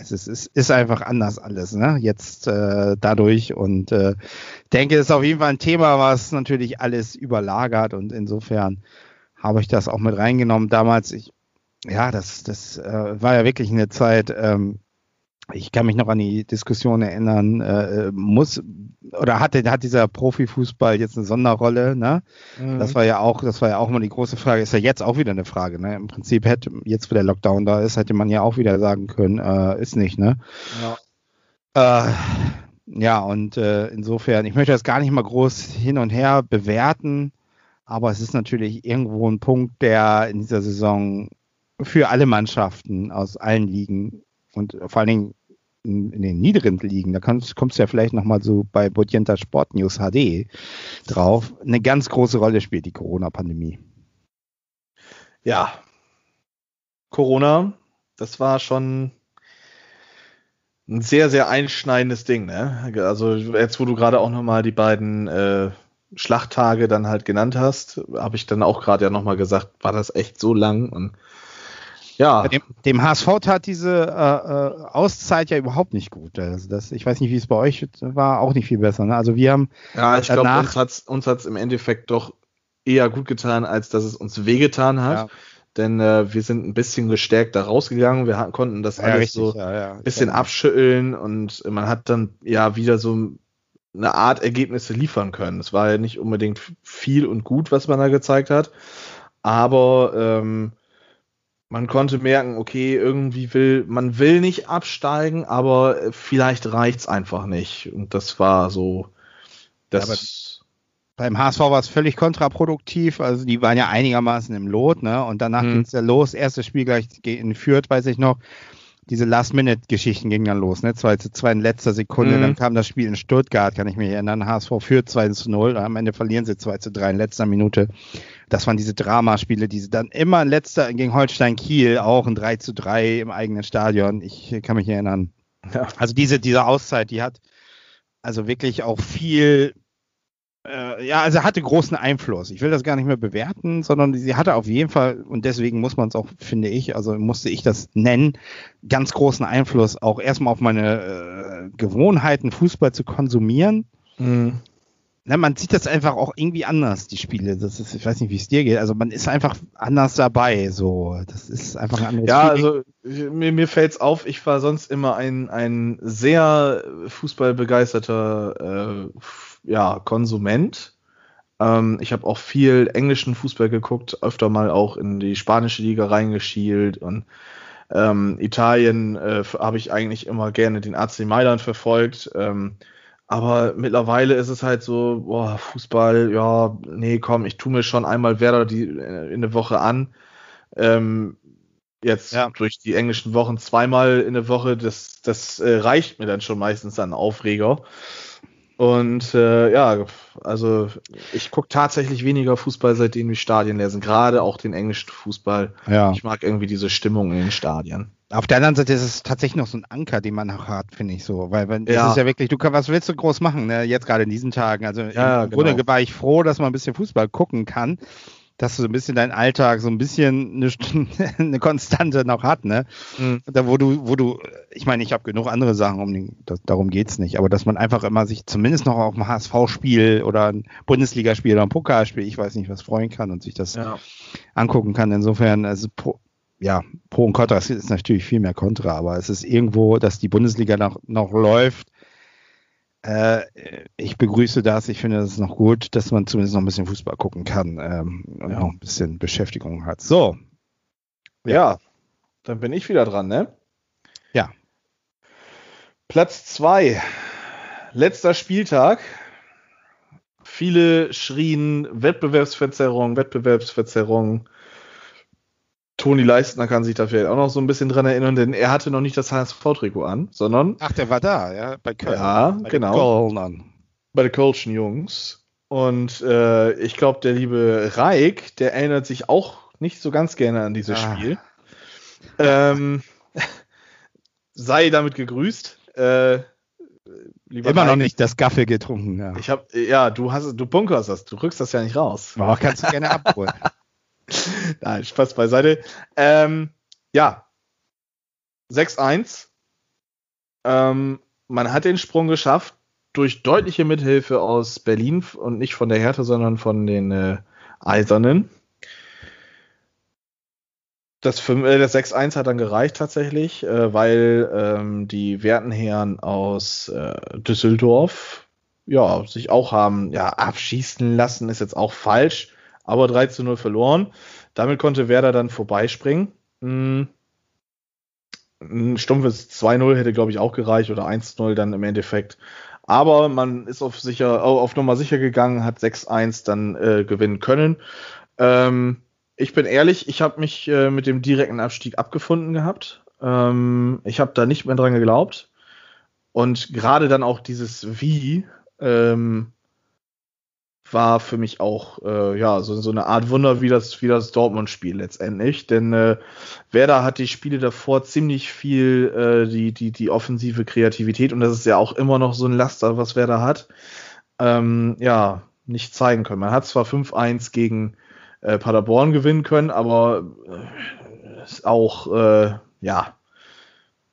Es ist, ist einfach anders alles, ne? Jetzt äh, dadurch und äh, denke, es ist auf jeden Fall ein Thema, was natürlich alles überlagert und insofern habe ich das auch mit reingenommen. Damals, ich, ja, das, das äh, war ja wirklich eine Zeit, ähm, ich kann mich noch an die Diskussion erinnern, äh, muss oder hatte hat dieser Profifußball jetzt eine Sonderrolle, ne? Mhm. Das war ja auch, das war ja auch mal die große Frage, ist ja jetzt auch wieder eine Frage, ne? Im Prinzip hätte jetzt, wo der Lockdown da ist, hätte man ja auch wieder sagen können, äh, ist nicht, ne? Ja. Äh, ja, und äh, insofern, ich möchte das gar nicht mal groß hin und her bewerten, aber es ist natürlich irgendwo ein Punkt, der in dieser Saison für alle Mannschaften aus allen Ligen und vor allen Dingen in, den niederen Ligen, da kommst, kommst du ja vielleicht nochmal so bei Bodienta Sport News HD drauf, eine ganz große Rolle spielt die Corona-Pandemie. Ja. Corona, das war schon ein sehr, sehr einschneidendes Ding, ne? Also jetzt, wo du gerade auch nochmal die beiden äh, Schlachttage dann halt genannt hast, habe ich dann auch gerade ja nochmal gesagt, war das echt so lang und Ja. Dem, dem, HSV tat diese äh, äh, Auszeit ja überhaupt nicht gut. Also das, ich weiß nicht, wie es bei euch war, auch nicht viel besser. Ne? Also wir haben. Ja, ich glaube, uns hat es uns hat's im Endeffekt doch eher gut getan, als dass es uns wehgetan hat. Ja. Denn äh, wir sind ein bisschen gestärkt da rausgegangen. Wir hatten, konnten das ja, alles richtig, so ein bisschen abschütteln und man hat dann ja wieder so eine Art Ergebnisse liefern können. Es war ja nicht unbedingt viel und gut, was man da gezeigt hat, aber ähm, man konnte merken, okay, irgendwie will, man will nicht absteigen, aber vielleicht reicht's einfach nicht. Und das war so, das. Ja, beim HSV war es völlig kontraproduktiv, also die waren ja einigermaßen im Lot, ne? Und danach hm. ging es ja los, erstes Spiel gleich in Fürth, weiß ich noch diese Last-Minute-Geschichten gingen dann los, ne? 2 zu 2 in letzter Sekunde, mhm. dann kam das Spiel in Stuttgart, kann ich mich erinnern. HSV führt 2 zu 0, am Ende verlieren sie 2 zu 3 in letzter Minute. Das waren diese Dramaspiele, diese dann immer in letzter gegen Holstein Kiel, auch ein 3 zu 3 im eigenen Stadion. Ich kann mich erinnern. Ja. Also diese, diese Auszeit, die hat also wirklich auch viel äh, ja, also hatte großen Einfluss. Ich will das gar nicht mehr bewerten, sondern sie hatte auf jeden Fall, und deswegen muss man es auch, finde ich, also musste ich das nennen, ganz großen Einfluss auch erstmal auf meine äh, Gewohnheiten, Fußball zu konsumieren. Mhm. Na, man sieht das einfach auch irgendwie anders, die Spiele. Das ist, ich weiß nicht, wie es dir geht. Also man ist einfach anders dabei. So, das ist einfach ein anderes Ja, Spiel. also mir, mir fällt es auf, ich war sonst immer ein, ein sehr fußballbegeisterter äh, ja, Konsument. Ähm, ich habe auch viel englischen Fußball geguckt, öfter mal auch in die spanische Liga reingeschielt und ähm, Italien äh, habe ich eigentlich immer gerne den AC Mailand verfolgt. Ähm, aber mittlerweile ist es halt so, boah, Fußball, ja, nee, komm, ich tue mir schon einmal Werder die äh, in der Woche an. Ähm, jetzt ja. durch die englischen Wochen zweimal in der Woche, das, das äh, reicht mir dann schon meistens an Aufreger. Und äh, ja, also ich gucke tatsächlich weniger Fußball, seitdem wir Stadien lesen, gerade auch den englischen Fußball. Ja. Ich mag irgendwie diese Stimmung in den Stadien. Auf der anderen Seite ist es tatsächlich noch so ein Anker, den man noch hat, finde ich so. Weil wenn, ja. ist ja wirklich, du kannst, was willst du groß machen, ne? jetzt gerade in diesen Tagen. Also ja, im genau. Grunde war ich froh, dass man ein bisschen Fußball gucken kann dass du so ein bisschen deinen Alltag so ein bisschen eine, eine Konstante noch hat, ne? Mhm. Da wo du, wo du, ich meine, ich habe genug andere Sachen, um den, das, darum geht's nicht, aber dass man einfach immer sich zumindest noch auf ein HSV-Spiel oder ein Bundesligaspiel oder ein Pokalspiel, ich weiß nicht, was freuen kann und sich das ja. angucken kann. Insofern, also pro, ja, Pro und Contra, es ist natürlich viel mehr Contra, aber es ist irgendwo, dass die Bundesliga noch, noch läuft ich begrüße das. Ich finde, es ist noch gut, dass man zumindest noch ein bisschen Fußball gucken kann ähm, und ja. noch ein bisschen Beschäftigung hat. So. Ja. ja, dann bin ich wieder dran, ne? Ja. Platz zwei. Letzter Spieltag. Viele schrien Wettbewerbsverzerrung, Wettbewerbsverzerrung. Toni Leistner kann sich da vielleicht auch noch so ein bisschen dran erinnern, denn er hatte noch nicht das HSV-Trikot an, sondern. Ach, der war da, ja, bei Köln. Ja, bei genau. Bei den Kölschen Jungs. Und äh, ich glaube, der liebe Reik, der erinnert sich auch nicht so ganz gerne an dieses ah. Spiel. Ähm, sei damit gegrüßt. Äh, Immer Reik. noch nicht das Gaffel getrunken. Ja. Ich habe, ja, du hast, du bunkerst das, du rückst das ja nicht raus. Aber kannst du gerne abholen. Nein, Spaß beiseite. Ähm, ja, 6-1. Ähm, man hat den Sprung geschafft durch deutliche Mithilfe aus Berlin und nicht von der Härte, sondern von den äh, Eisernen. Das, äh, das 6-1 hat dann gereicht tatsächlich, äh, weil ähm, die Wertenherren aus äh, Düsseldorf ja, sich auch haben ja, abschießen lassen, ist jetzt auch falsch aber 3 zu 0 verloren. Damit konnte Werder dann vorbeispringen. Hm. Ein stumpfes 2-0 hätte, glaube ich, auch gereicht oder 1-0 dann im Endeffekt. Aber man ist auf, sicher, auf Nummer sicher gegangen, hat 6-1 dann äh, gewinnen können. Ähm, ich bin ehrlich, ich habe mich äh, mit dem direkten Abstieg abgefunden gehabt. Ähm, ich habe da nicht mehr dran geglaubt. Und gerade dann auch dieses Wie, ähm, war für mich auch äh, ja so, so eine Art Wunder wie das wie das Dortmund-Spiel letztendlich, denn äh, Werder hat die Spiele davor ziemlich viel äh, die die die offensive Kreativität und das ist ja auch immer noch so ein Laster, was Werder hat, ähm, ja nicht zeigen können. Man hat zwar 5-1 gegen äh, Paderborn gewinnen können, aber äh, ist auch, äh, ja,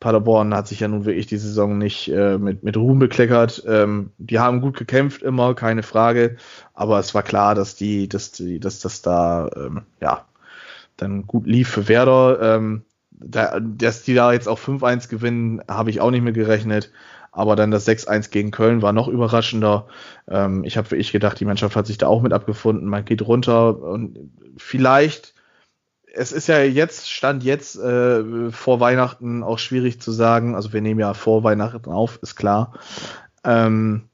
Paderborn hat sich ja nun wirklich die Saison nicht äh, mit, mit Ruhm bekleckert. Ähm, die haben gut gekämpft immer, keine Frage. Aber es war klar, dass die, dass die, dass das da, ähm, ja, dann gut lief für Werder. Ähm, da, dass die da jetzt auch 5-1 gewinnen, habe ich auch nicht mehr gerechnet. Aber dann das 6-1 gegen Köln war noch überraschender. Ähm, ich habe wirklich gedacht, die Mannschaft hat sich da auch mit abgefunden. Man geht runter und vielleicht es ist ja jetzt, Stand jetzt äh, vor Weihnachten auch schwierig zu sagen. Also wir nehmen ja vor Weihnachten auf, ist klar. Ähm,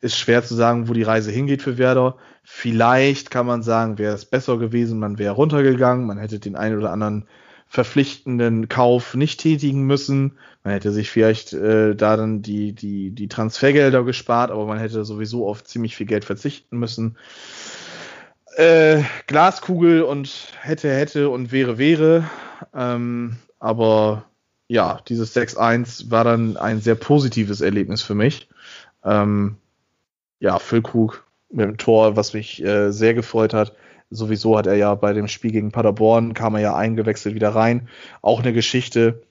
ist schwer zu sagen, wo die Reise hingeht für Werder. Vielleicht kann man sagen, wäre es besser gewesen, man wäre runtergegangen, man hätte den einen oder anderen verpflichtenden Kauf nicht tätigen müssen. Man hätte sich vielleicht äh, da dann die, die, die Transfergelder gespart, aber man hätte sowieso auf ziemlich viel Geld verzichten müssen äh, Glaskugel und hätte, hätte und wäre, wäre. Ähm, aber ja, dieses 6-1 war dann ein sehr positives Erlebnis für mich. Ähm, ja, Füllkrug mit dem Tor, was mich äh, sehr gefreut hat. Sowieso hat er ja bei dem Spiel gegen Paderborn, kam er ja eingewechselt wieder rein. Auch eine Geschichte.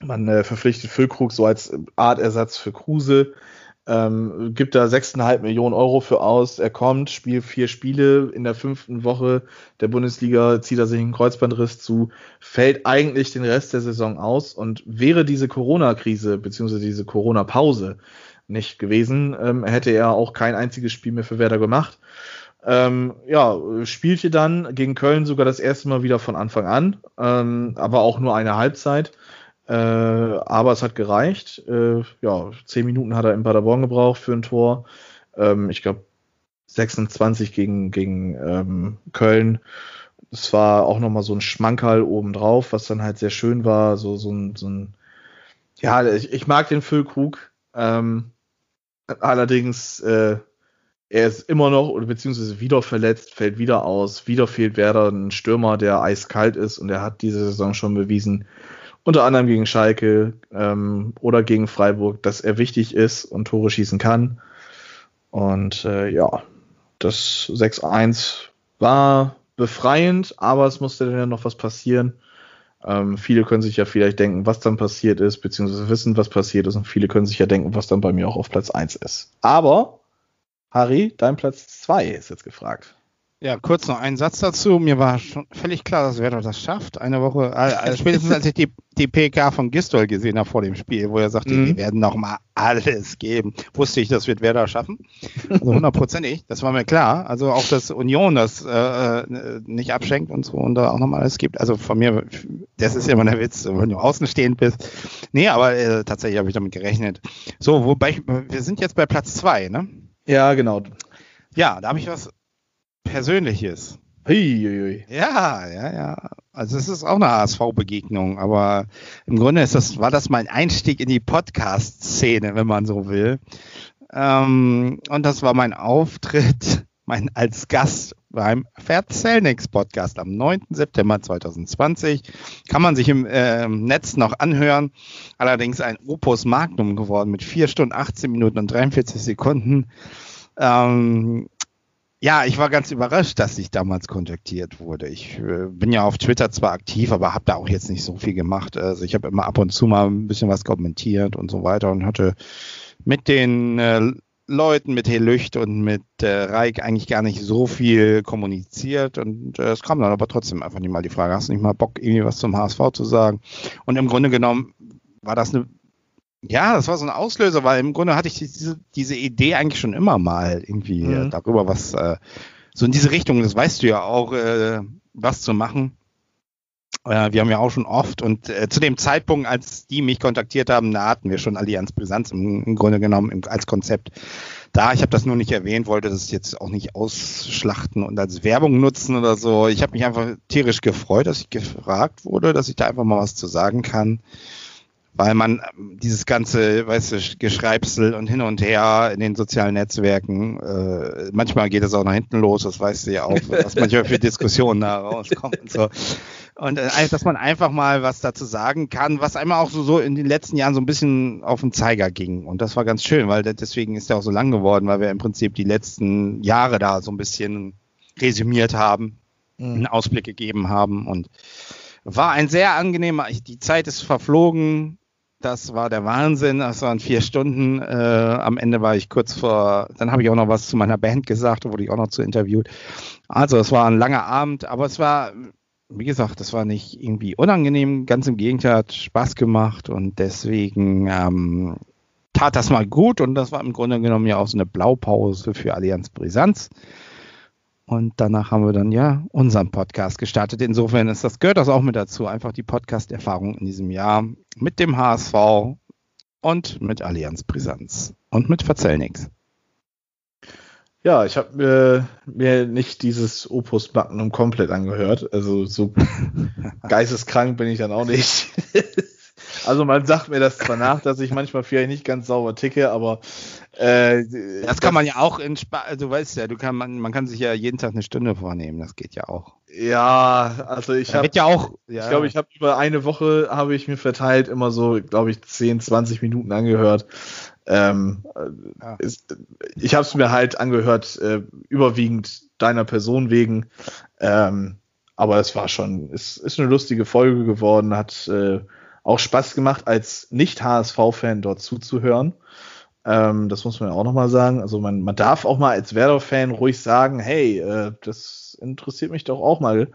Man äh, verpflichtet Füllkrug so als Art Ersatz für Kruse ähm, gibt da 6,5 Millionen Euro für aus. Er kommt, spielt vier Spiele in der fünften Woche der Bundesliga, zieht er sich einen Kreuzbandriss zu, fällt eigentlich den Rest der Saison aus. Und wäre diese Corona-Krise beziehungsweise diese Corona-Pause nicht gewesen, ähm, hätte er auch kein einziges Spiel mehr für Werder gemacht. Ähm, ja, spielte dann gegen Köln sogar das erste Mal wieder von Anfang an, ähm, aber auch nur eine Halbzeit. Äh, aber es hat gereicht. Äh, ja, zehn Minuten hat er in Paderborn gebraucht für ein Tor. Ähm, ich glaube 26 gegen, gegen ähm, Köln. Es war auch nochmal so ein Schmankerl obendrauf, was dann halt sehr schön war. So, so ein, so ein ja, ich, ich mag den Füllkrug. Ähm, allerdings, äh, er ist immer noch oder beziehungsweise wieder verletzt, fällt wieder aus. Wieder fehlt Werder ein Stürmer, der eiskalt ist und er hat diese Saison schon bewiesen, unter anderem gegen Schalke ähm, oder gegen Freiburg, dass er wichtig ist und Tore schießen kann. Und äh, ja, das 6-1 war befreiend, aber es musste dann ja noch was passieren. Ähm, viele können sich ja vielleicht denken, was dann passiert ist, beziehungsweise wissen, was passiert ist, und viele können sich ja denken, was dann bei mir auch auf Platz 1 ist. Aber, Harry, dein Platz 2 ist jetzt gefragt. Ja, kurz noch einen Satz dazu. Mir war schon völlig klar, dass Werder das schafft. Eine Woche, äh, spätestens als ich die, die PK von Gistol gesehen habe vor dem Spiel, wo er sagte, mhm. wir werden noch mal alles geben, wusste ich, das wird Werder schaffen. Also hundertprozentig, das war mir klar. Also auch, dass Union das äh, äh nicht abschenkt und so und da auch noch mal alles gibt. Also von mir, das ist immer der Witz, wenn du außenstehend bist. Nee, aber äh, tatsächlich habe ich damit gerechnet. So, wobei, ich, wir sind jetzt bei Platz zwei, ne? Ja, genau. Ja, da habe ich was Persönliches. Hui, Ja, ja, ja. Also es ist auch eine ASV-Begegnung, aber im Grunde ist das, war das mein Einstieg in die Podcast-Szene, wenn man so will. Ähm, und das war mein Auftritt mein, als Gast beim Verzellnix Podcast am 9. September 2020. Kann man sich im äh, Netz noch anhören. Allerdings ein Opus Magnum geworden mit 4 Stunden 18 Minuten und 43 Sekunden. Ähm, ja, ich war ganz überrascht, dass ich damals kontaktiert wurde. Ich äh, bin ja auf Twitter zwar aktiv, aber habe da auch jetzt nicht so viel gemacht. Also ich habe immer ab und zu mal ein bisschen was kommentiert und so weiter und hatte mit den äh, Leuten, mit Helücht und mit äh, Reik eigentlich gar nicht so viel kommuniziert und äh, es kam dann aber trotzdem einfach nicht mal die Frage, hast du nicht mal Bock, irgendwie was zum HSV zu sagen? Und im Grunde genommen war das eine ja, das war so ein Auslöser, weil im Grunde hatte ich diese, diese Idee eigentlich schon immer mal irgendwie mhm. darüber, was äh, so in diese Richtung, das weißt du ja auch, äh, was zu machen. Äh, wir haben ja auch schon oft und äh, zu dem Zeitpunkt, als die mich kontaktiert haben, da hatten wir schon Allianz Brisanz im, im Grunde genommen im, als Konzept da. Ich habe das nur nicht erwähnt, wollte das jetzt auch nicht ausschlachten und als Werbung nutzen oder so. Ich habe mich einfach tierisch gefreut, dass ich gefragt wurde, dass ich da einfach mal was zu sagen kann weil man ähm, dieses ganze, weißt du, Geschreibsel und hin und her in den sozialen Netzwerken, äh, manchmal geht es auch nach hinten los, das weißt du ja auch, was manchmal für Diskussionen da rauskommt und so. Und äh, dass man einfach mal was dazu sagen kann, was einmal auch so, so in den letzten Jahren so ein bisschen auf den Zeiger ging. Und das war ganz schön, weil deswegen ist er auch so lang geworden, weil wir im Prinzip die letzten Jahre da so ein bisschen resümiert haben, mhm. einen Ausblick gegeben haben und war ein sehr angenehmer, die Zeit ist verflogen. Das war der Wahnsinn. Das waren vier Stunden. Äh, am Ende war ich kurz vor, dann habe ich auch noch was zu meiner Band gesagt, wurde ich auch noch zu interviewt. Also es war ein langer Abend, aber es war, wie gesagt, das war nicht irgendwie unangenehm. Ganz im Gegenteil, hat Spaß gemacht und deswegen ähm, tat das mal gut und das war im Grunde genommen ja auch so eine Blaupause für Allianz Brisanz. Und danach haben wir dann ja unseren Podcast gestartet. Insofern ist das, gehört das auch mit dazu. Einfach die Podcast-Erfahrung in diesem Jahr mit dem HSV und mit Allianz Brisanz und mit Verzell nix. Ja, ich habe äh, mir nicht dieses Opus Magnum komplett angehört. Also so geisteskrank bin ich dann auch nicht. also man sagt mir das zwar nach, dass ich manchmal vielleicht nicht ganz sauber ticke, aber äh, das kann man ja auch in Sp also, du weißt ja, du kann man, man kann sich ja jeden Tag eine Stunde vornehmen, das geht ja auch. Ja, also ich habe ja auch. Ja. Ich glaube, ich habe über eine Woche habe ich mir verteilt immer so, glaube ich, 10, 20 Minuten angehört. Ähm, ja. ist, ich habe es mir halt angehört, äh, überwiegend deiner Person wegen. Ähm, aber es war schon, es ist eine lustige Folge geworden, hat äh, auch Spaß gemacht, als Nicht-HSV-Fan dort zuzuhören. Ähm, das muss man ja auch nochmal sagen. Also man, man darf auch mal als Werder-Fan ruhig sagen, hey, äh, das interessiert mich doch auch mal.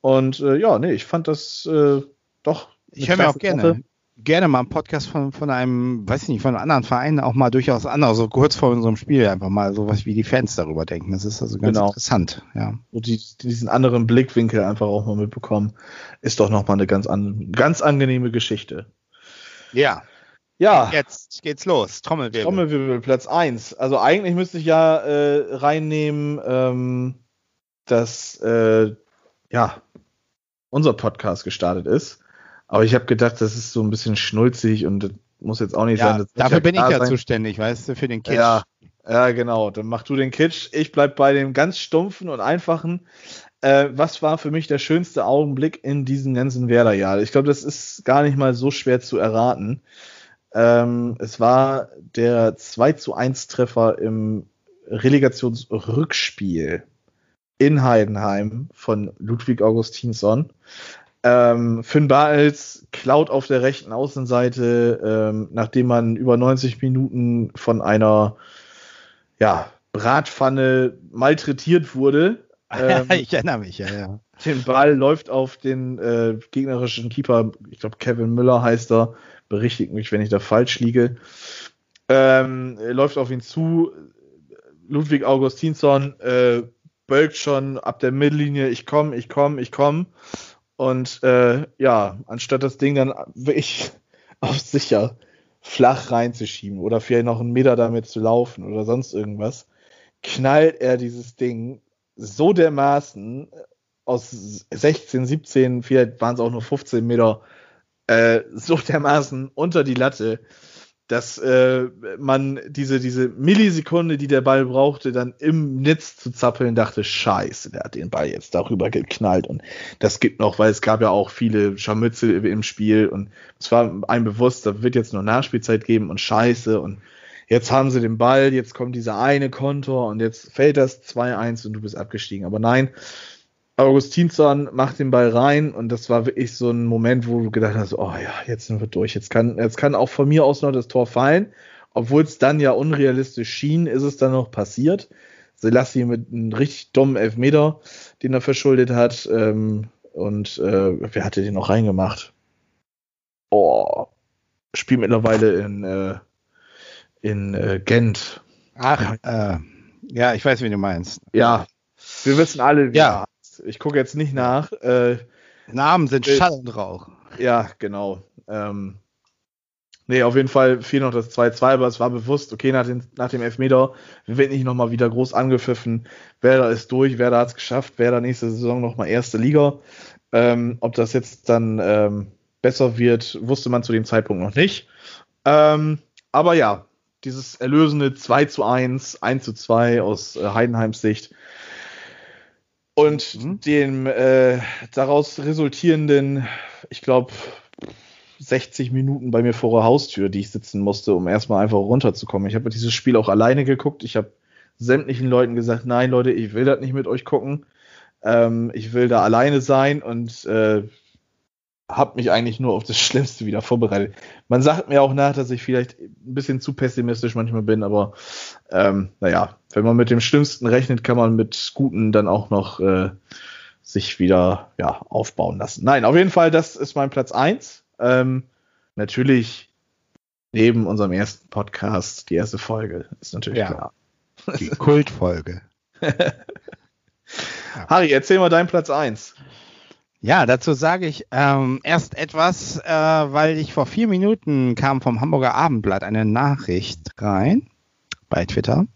Und äh, ja, nee, ich fand das äh, doch. Ich höre mir auch gerne, Sache. Gerne mal einen Podcast von, von einem, weiß ich nicht, von einem anderen Verein auch mal durchaus an, also kurz vor unserem Spiel einfach mal sowas wie die Fans darüber denken. Das ist also ganz genau. interessant, ja. Und die, diesen anderen Blickwinkel einfach auch mal mitbekommen, ist doch nochmal eine ganz, an, ganz angenehme Geschichte. Ja, ja. Jetzt geht's los. Trommelwirbel. Trommelwirbel, Platz 1. Also eigentlich müsste ich ja äh, reinnehmen, ähm, dass äh, ja unser Podcast gestartet ist. Aber ich habe gedacht, das ist so ein bisschen schnulzig und das muss jetzt auch nicht ja, sein. dafür bin ich ja sein. zuständig, weißt du, für den Kitsch. Ja, ja, genau. Dann mach du den Kitsch. Ich bleib bei dem ganz stumpfen und einfachen. Äh, was war für mich der schönste Augenblick in diesem ganzen Werderjahr? Ich glaube, das ist gar nicht mal so schwer zu erraten. Ähm, es war der 2 zu 1 Treffer im Relegationsrückspiel in Heidenheim von Ludwig Augustinsson. Ähm, Finn Bartels klaut auf der rechten Außenseite, ähm, nachdem man über 90 Minuten von einer ja, Bratpfanne malträtiert wurde. Ähm, ich erinnere mich, ja, ja. Den Ball läuft auf den äh, gegnerischen Keeper, ich glaube Kevin Müller heißt er, berichtigt mich, wenn ich da falsch liege. Ähm, läuft auf ihn zu. Ludwig Augustinsson äh, bölkt schon ab der Mittellinie, ich komme, ich komme, ich komme. Und äh, ja, anstatt das Ding dann wirklich auf sicher flach reinzuschieben oder vielleicht noch einen Meter damit zu laufen oder sonst irgendwas, knallt er dieses Ding so dermaßen aus 16, 17, vielleicht waren es auch nur 15 Meter äh, so dermaßen unter die Latte, dass äh, man diese, diese Millisekunde, die der Ball brauchte, dann im Netz zu zappeln, dachte, scheiße, der hat den Ball jetzt darüber geknallt. Und das gibt noch, weil es gab ja auch viele Scharmützel im Spiel. Und es war einem bewusst, da wird jetzt nur Nachspielzeit geben und scheiße. Und jetzt haben sie den Ball, jetzt kommt dieser eine Kontor und jetzt fällt das 2-1 und du bist abgestiegen. Aber nein, Augustinsson macht den Ball rein und das war wirklich so ein Moment, wo du gedacht hast, oh ja, jetzt sind wir durch. Jetzt kann, jetzt kann auch von mir aus noch das Tor fallen. Obwohl es dann ja unrealistisch schien, ist es dann noch passiert. Selassie mit einem richtig dummen Elfmeter, den er verschuldet hat. Ähm, und äh, wer hatte den noch reingemacht? Oh, spielt mittlerweile in, äh, in äh, Gent. Ach, äh, ja, ich weiß, wie du meinst. Ja, wir wissen alle, wie ja. Ich gucke jetzt nicht nach. Äh, Namen sind Schall und Rauch. Ja, genau. Ähm, nee, auf jeden Fall fiel noch das 2-2, aber es war bewusst, okay, nach, den, nach dem Elfmeter wird nicht nochmal wieder groß angepfiffen. Werder ist durch, Werder hat es geschafft, Werder nächste Saison nochmal erste Liga. Ähm, ob das jetzt dann ähm, besser wird, wusste man zu dem Zeitpunkt noch nicht. Ähm, aber ja, dieses erlösende 2 zu 1, 1 zu 2 aus äh, Heidenheims Sicht und mhm. dem äh, daraus resultierenden, ich glaube, 60 Minuten bei mir vor der Haustür, die ich sitzen musste, um erstmal einfach runterzukommen. Ich habe dieses Spiel auch alleine geguckt. Ich habe sämtlichen Leuten gesagt, nein, Leute, ich will das nicht mit euch gucken. Ähm, ich will da alleine sein und äh, habe mich eigentlich nur auf das Schlimmste wieder vorbereitet. Man sagt mir auch nach, dass ich vielleicht ein bisschen zu pessimistisch manchmal bin, aber ähm, naja, wenn man mit dem Schlimmsten rechnet, kann man mit Guten dann auch noch äh, sich wieder ja, aufbauen lassen. Nein, auf jeden Fall, das ist mein Platz 1. Ähm, natürlich neben unserem ersten Podcast, die erste Folge, ist natürlich ja, klar. Die Kultfolge. Harry, erzähl mal deinen Platz 1. Ja, dazu sage ich ähm, erst etwas, äh, weil ich vor vier Minuten kam vom Hamburger Abendblatt eine Nachricht rein bei Twitter.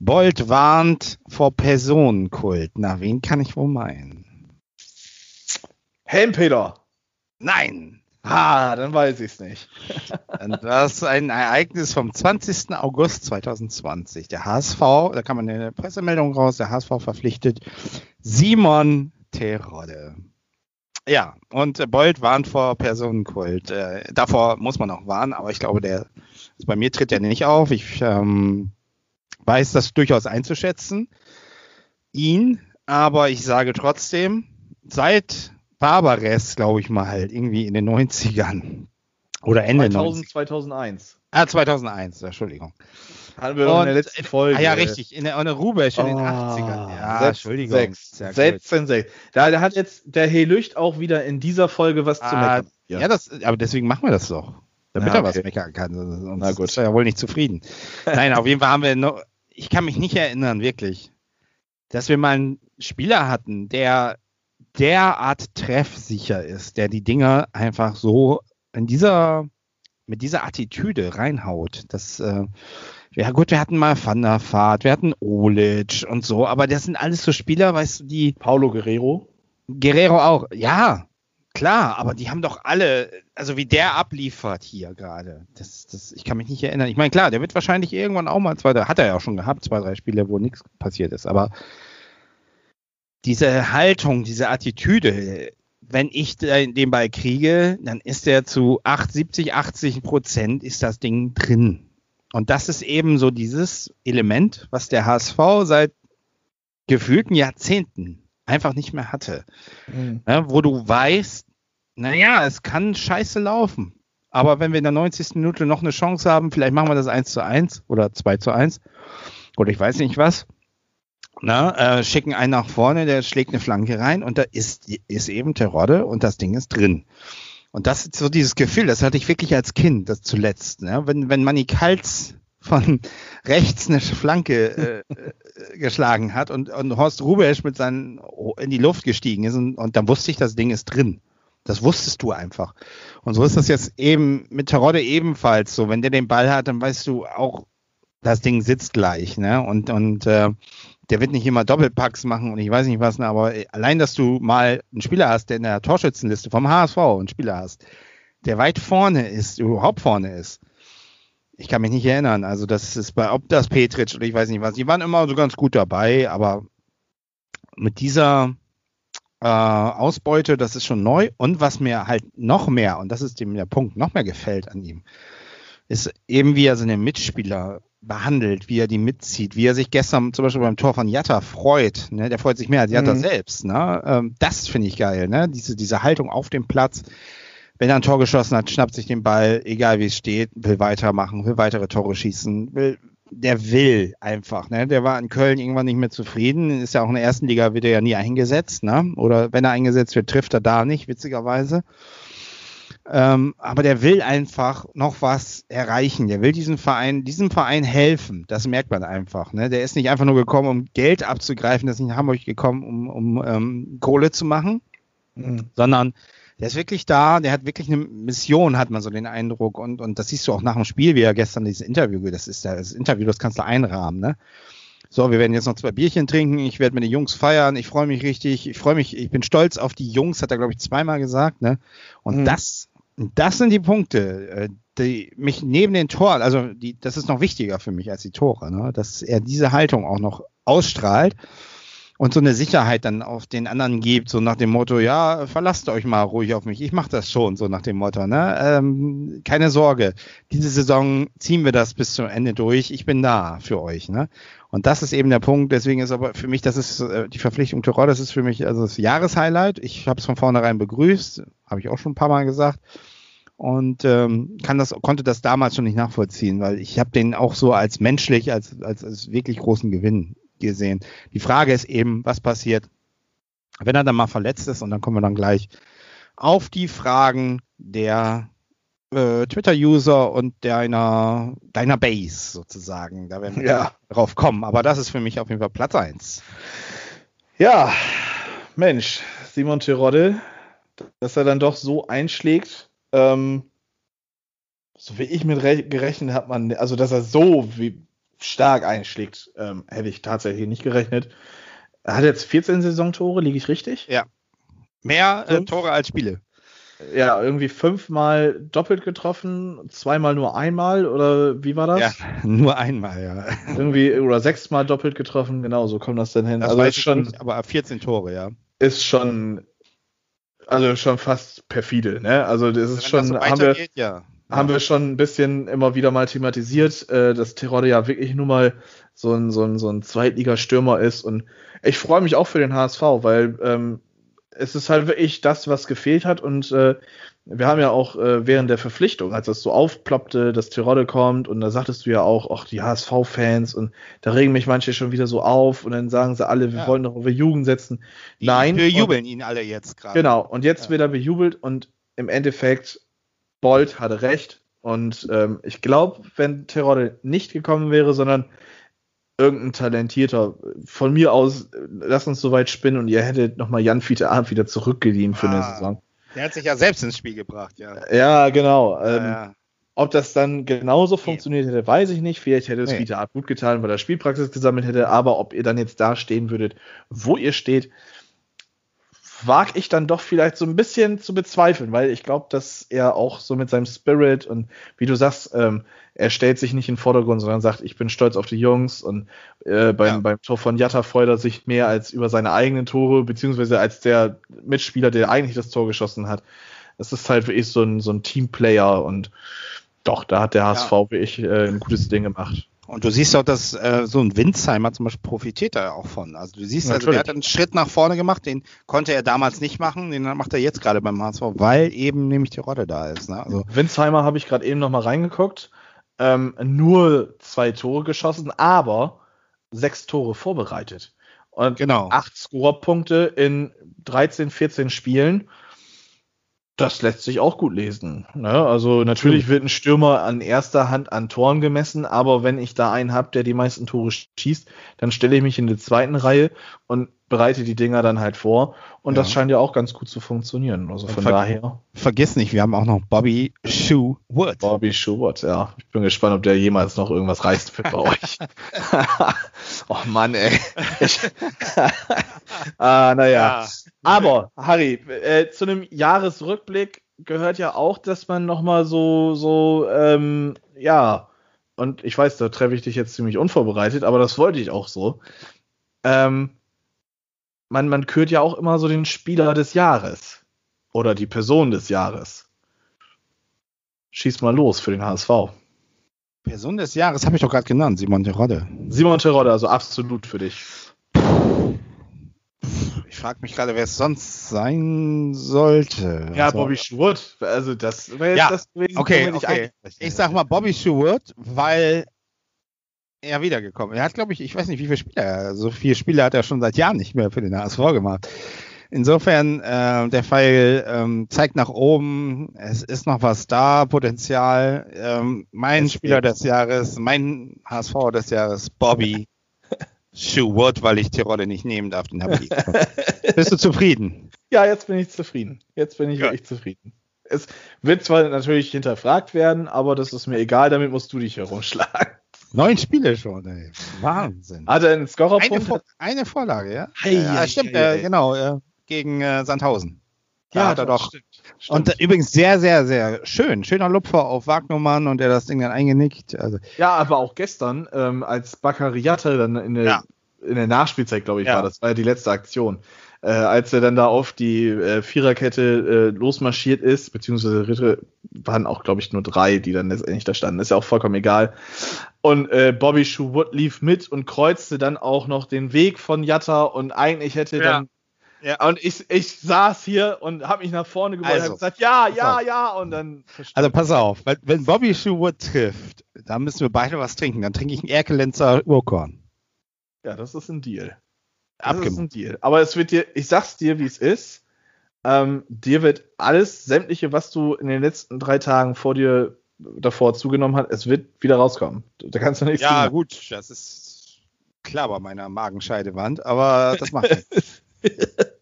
Bolt warnt vor Personenkult. Na, wen kann ich wohl meinen? Helmpeter. Nein. Ah, dann weiß ich es nicht. das ist ein Ereignis vom 20. August 2020. Der HSV, da kam eine Pressemeldung raus, der HSV verpflichtet Simon Terodde. Ja, und Bolt warnt vor Personenkult. Äh, davor muss man auch warnen, aber ich glaube, der also bei mir tritt er nicht auf. Ich ähm, weiß das durchaus einzuschätzen, ihn, aber ich sage trotzdem, seit Barbares, glaube ich mal, halt irgendwie in den 90ern oder Ende 2000, 90. 2001. Ah, 2001, Entschuldigung. Hatten wir und, in der letzten Folge. Ah, ja, richtig. In der, in der Rubesch in oh, den 80ern. Ja, 6, Entschuldigung. 6, 16, 6. Da, da, hat jetzt der Helücht auch wieder in dieser Folge was ah, zu meckern. Ja. ja, das, aber deswegen machen wir das doch. Damit ja, er okay. was meckern kann. Sonst Na gut. ist er ja wohl nicht zufrieden. Nein, auf jeden Fall haben wir noch, ich kann mich nicht erinnern, wirklich, dass wir mal einen Spieler hatten, der derart treffsicher ist, der die Dinger einfach so in dieser, mit dieser Attitüde reinhaut. Das, äh, ja gut, wir hatten mal Van der Vaart, wir hatten Olic und so, aber das sind alles so Spieler, weißt du, die. Paulo Guerrero? Guerrero auch, ja, klar, aber die haben doch alle, also wie der abliefert hier gerade, das, das, ich kann mich nicht erinnern. Ich meine, klar, der wird wahrscheinlich irgendwann auch mal zwei, hat er ja auch schon gehabt, zwei, drei Spiele, wo nichts passiert ist, aber diese Haltung, diese Attitüde, wenn ich den Ball kriege, dann ist der zu 8, 70, 80 Prozent ist das Ding drin. Und das ist eben so dieses Element, was der HSV seit gefühlten Jahrzehnten einfach nicht mehr hatte. Mhm. Ja, wo du weißt, naja, es kann scheiße laufen. Aber wenn wir in der 90. Minute noch eine Chance haben, vielleicht machen wir das 1 zu 1 oder 2 zu 1 oder ich weiß nicht was. Na, äh, schicken einen nach vorne, der schlägt eine Flanke rein und da ist, ist eben Terodde und das Ding ist drin. Und das ist so dieses Gefühl, das hatte ich wirklich als Kind, das zuletzt. Ne? Wenn, wenn Manny Kals von rechts eine Flanke äh, äh, geschlagen hat und, und Horst Rubesch mit seinen in die Luft gestiegen ist und, und dann wusste ich, das Ding ist drin. Das wusstest du einfach. Und so ist das jetzt eben mit Terodde ebenfalls so. Wenn der den Ball hat, dann weißt du auch, das Ding sitzt gleich, ne? Und, und äh, der wird nicht immer Doppelpacks machen und ich weiß nicht was, ne, aber allein, dass du mal einen Spieler hast, der in der Torschützenliste vom HSV einen Spieler hast, der weit vorne ist, überhaupt vorne ist. Ich kann mich nicht erinnern. Also das ist bei, ob das Petric oder ich weiß nicht was, die waren immer so ganz gut dabei, aber mit dieser äh, Ausbeute, das ist schon neu. Und was mir halt noch mehr, und das ist dem der Punkt, noch mehr gefällt an ihm, ist eben, wie er seine Mitspieler behandelt, wie er die mitzieht, wie er sich gestern zum Beispiel beim Tor von Jatta freut. Ne? Der freut sich mehr als Jatta mhm. selbst. Ne? Ähm, das finde ich geil. Ne? Diese, diese Haltung auf dem Platz. Wenn er ein Tor geschossen hat, schnappt sich den Ball, egal wie es steht, will weitermachen, will weitere Tore schießen, will, der will einfach. Ne? Der war in Köln irgendwann nicht mehr zufrieden. Ist ja auch in der ersten Liga, wird er ja nie eingesetzt. Ne? Oder wenn er eingesetzt wird, trifft er da nicht, witzigerweise. Ähm, aber der will einfach noch was erreichen. Der will diesen Verein, diesem Verein helfen. Das merkt man einfach. Ne? Der ist nicht einfach nur gekommen, um Geld abzugreifen. Der ist nicht in Hamburg gekommen, um, um ähm, Kohle zu machen, mhm. sondern der ist wirklich da. Der hat wirklich eine Mission, hat man so den Eindruck. Und, und das siehst du auch nach dem Spiel, wie er gestern dieses Interview, das ist das Interview, das kannst du einrahmen. Ne? So, wir werden jetzt noch zwei Bierchen trinken. Ich werde mit den Jungs feiern. Ich freue mich richtig. Ich freue mich. Ich bin stolz auf die Jungs, hat er, glaube ich, zweimal gesagt. Ne? Und mhm. das das sind die Punkte, äh, die mich neben den Toren, also die, das ist noch wichtiger für mich als die Tore, ne? dass er diese Haltung auch noch ausstrahlt und so eine Sicherheit dann auf den anderen gibt, so nach dem Motto, ja, verlasst euch mal ruhig auf mich, ich mache das schon, so nach dem Motto, ne? Ähm, keine Sorge, diese Saison ziehen wir das bis zum Ende durch, ich bin da für euch, ne? Und das ist eben der Punkt. Deswegen ist aber für mich, das ist äh, die Verpflichtung Terror, das ist für mich also das Jahreshighlight. Ich habe es von vornherein begrüßt, habe ich auch schon ein paar Mal gesagt. Und ähm, kann das, konnte das damals schon nicht nachvollziehen, weil ich habe den auch so als menschlich, als, als, als wirklich großen Gewinn gesehen. Die Frage ist eben, was passiert, wenn er dann mal verletzt ist und dann kommen wir dann gleich auf die Fragen der äh, Twitter-User und deiner, deiner Base sozusagen. Da werden wir Ja. drauf kommen. Aber das ist für mich auf jeden Fall Platz eins. Ja, Mensch, Simon Terodde, dass er dann doch so einschlägt, ähm, so wie ich mit re- gerechnet hat man, also dass er so wie stark einschlägt, ähm, hätte ich tatsächlich nicht gerechnet. Er hat jetzt 14 Saisontore, liege ich richtig? Mehr äh? Tore als Spiele. Ja, irgendwie fünfmal doppelt getroffen, zweimal nur einmal oder wie war das? Ja, nur einmal, ja. Irgendwie oder sechsmal doppelt getroffen, genau, so kommt das denn hin. Das also ist schon, nicht, aber 14 Tore, ja. ist schon, also schon fast perfide, ne? Also das ist Wenn das schon, so haben wir, ja. Haben wir schon ein bisschen immer wieder mal thematisiert, äh, dass Terodde ja wirklich nur mal so ein, so ein, so ein Zweitligastürmer ist. Und ich freue mich auch für den HSV, weil ähm, es ist halt wirklich das, was gefehlt hat. Und äh, wir haben ja auch äh, während der Verpflichtung, als das so aufploppte, dass Terodde kommt, und da sagtest du ja auch, ach, die HSV-Fans, und da regen mich manche schon wieder so auf, und dann sagen sie alle, wir Ja. wollen doch über Jugend setzen. Die, Nein. Wir jubeln ihn alle jetzt gerade. Genau, und jetzt Ja. wird er bejubelt und im Endeffekt, Bolt hatte recht. Und ähm, ich glaube, wenn Terodde nicht gekommen wäre, sondern irgendein talentierter, von mir aus, äh, lass uns so weit spinnen und ihr hättet nochmal Jan Fiete Abend wieder zurückgeliehen für eine Ah. Saison. Der hat sich ja selbst ins Spiel gebracht, ja. Ja, genau. Ähm, ja. Ob das dann genauso funktioniert hätte, weiß ich nicht. Vielleicht hätte es Nee. Fiete Art gut getan, weil er Spielpraxis gesammelt hätte. Aber ob ihr dann jetzt da stehen würdet, wo ihr steht, wage ich dann doch vielleicht so ein bisschen zu bezweifeln, weil ich glaube, dass er auch so mit seinem Spirit und wie du sagst, ähm, er stellt sich nicht in den Vordergrund, sondern sagt, ich bin stolz auf die Jungs und äh, beim, Ja. beim Tor von Jatta freut er sich mehr als über seine eigenen Tore, beziehungsweise als der Mitspieler, der eigentlich das Tor geschossen hat. Es ist halt wirklich so ein, so ein Teamplayer und doch, da hat der HSV wirklich äh, ein gutes Ding gemacht. Und du siehst auch, dass äh, so ein Winzheimer zum Beispiel profitiert da auch von. Also du siehst, also, der Natürlich. hat einen Schritt nach vorne gemacht, den konnte er damals nicht machen, den macht er jetzt gerade beim HSV, weil eben nämlich die Rolle da ist. Ne? Also Winsheimer habe ich gerade eben noch mal reingeguckt. Ähm, nur zwei Tore geschossen, aber sechs Tore vorbereitet. Und genau. acht Scorerpunkte in 13, 14 Spielen. Das lässt sich auch gut lesen. Ne? Also natürlich wird ein Stürmer an erster Hand an Toren gemessen, aber wenn ich da einen habe, der die meisten Tore schießt, dann stelle ich mich in die zweiten Reihe und bereite die Dinger dann halt vor. Und Ja. das scheint ja auch ganz gut zu funktionieren. Also von Ver- daher. Vergiss nicht, wir haben auch noch Bobby Shoe Wood. Bobby Schubert, ja. Ich bin gespannt, ob der jemals noch irgendwas reißt für bei euch. oh Mann, ey. Ah, naja. Aber, Harry, äh, zu einem Jahresrückblick gehört ja auch, dass man nochmal so, so, ähm, ja, und ich weiß, da treffe ich dich jetzt ziemlich unvorbereitet, aber das wollte ich auch so. Ähm, man, man kürt ja auch immer so den Spieler des Jahres. Oder die Person des Jahres. Schieß mal los für den HSV. Person des Jahres habe ich doch gerade genannt, Simon Terodde. Simon Terodde, also absolut für dich. Ich frage mich gerade, wer es sonst sein sollte. Ja, Also, Bobby Schwurt. Also das wäre jetzt Ja, das gewesen, okay, okay. eigentlich- Ich sag mal Bobby Stewart, weil er wiedergekommen. Er hat, glaube ich, ich weiß nicht, wie viele Spiele er, so viele Spiele hat er schon seit Jahren nicht mehr für den HSV gemacht. Insofern, äh, der Pfeil ähm, zeigt nach oben, es ist noch was da, Potenzial. Ähm, mein Es Spieler geht. des Jahres, mein HSV des Jahres, Bobby Stewart, weil ich Tirole nicht nehmen darf, den habe ich. Bist du zufrieden? Ja, jetzt bin ich zufrieden. Jetzt bin ich Ja. wirklich zufrieden. Es wird zwar natürlich hinterfragt werden, aber das ist mir egal, damit musst du dich herumschlagen. Neun Spiele schon, ey. Wahnsinn. Hat er einen Eine, Scorerpunkt? Vor eine Vorlage, ja? Hei, ja, hei, stimmt, hei, äh, genau, äh, gegen äh, Sandhausen. Da hat er doch. Stimmt, Und äh, stimmt. übrigens sehr, sehr, sehr schön. Schöner Lupfer auf Wagnermann und der das Ding dann eingenickt. Also, ja, aber auch gestern, ähm, als Bakariate dann in der, Ja. in der Nachspielzeit, glaube ich, Ja. war, das war ja die letzte Aktion. Äh, als er dann da auf die äh, Viererkette äh, losmarschiert ist, beziehungsweise Ritter waren auch, glaube ich, nur drei, die dann letztendlich da standen. Ist ja auch vollkommen egal. Und äh, Bobby Schuwood lief mit und kreuzte dann auch noch den Weg von Jatta und eigentlich hätte Ja. dann. Ja. Und ich, ich saß hier und habe mich nach vorne und Also, hab gesagt, ja, ja, auf. ja, und dann Also pass auf, wenn, Bobby Schuwood trifft, da müssen wir beide was trinken. Dann trinke ich einen Erkelenzer Urkorn. Ja, das ist ein Deal. Das ist Abgemacht. ein Deal. Aber es wird dir, ich sag's dir, wie es ist. Ähm, dir wird alles, sämtliche, was du in den letzten drei Tagen vor dir davor zugenommen hast, es wird wieder rauskommen. Da kannst du nichts Ja, tun. gut, das ist klar bei meiner Magenscheidewand, aber das macht nichts.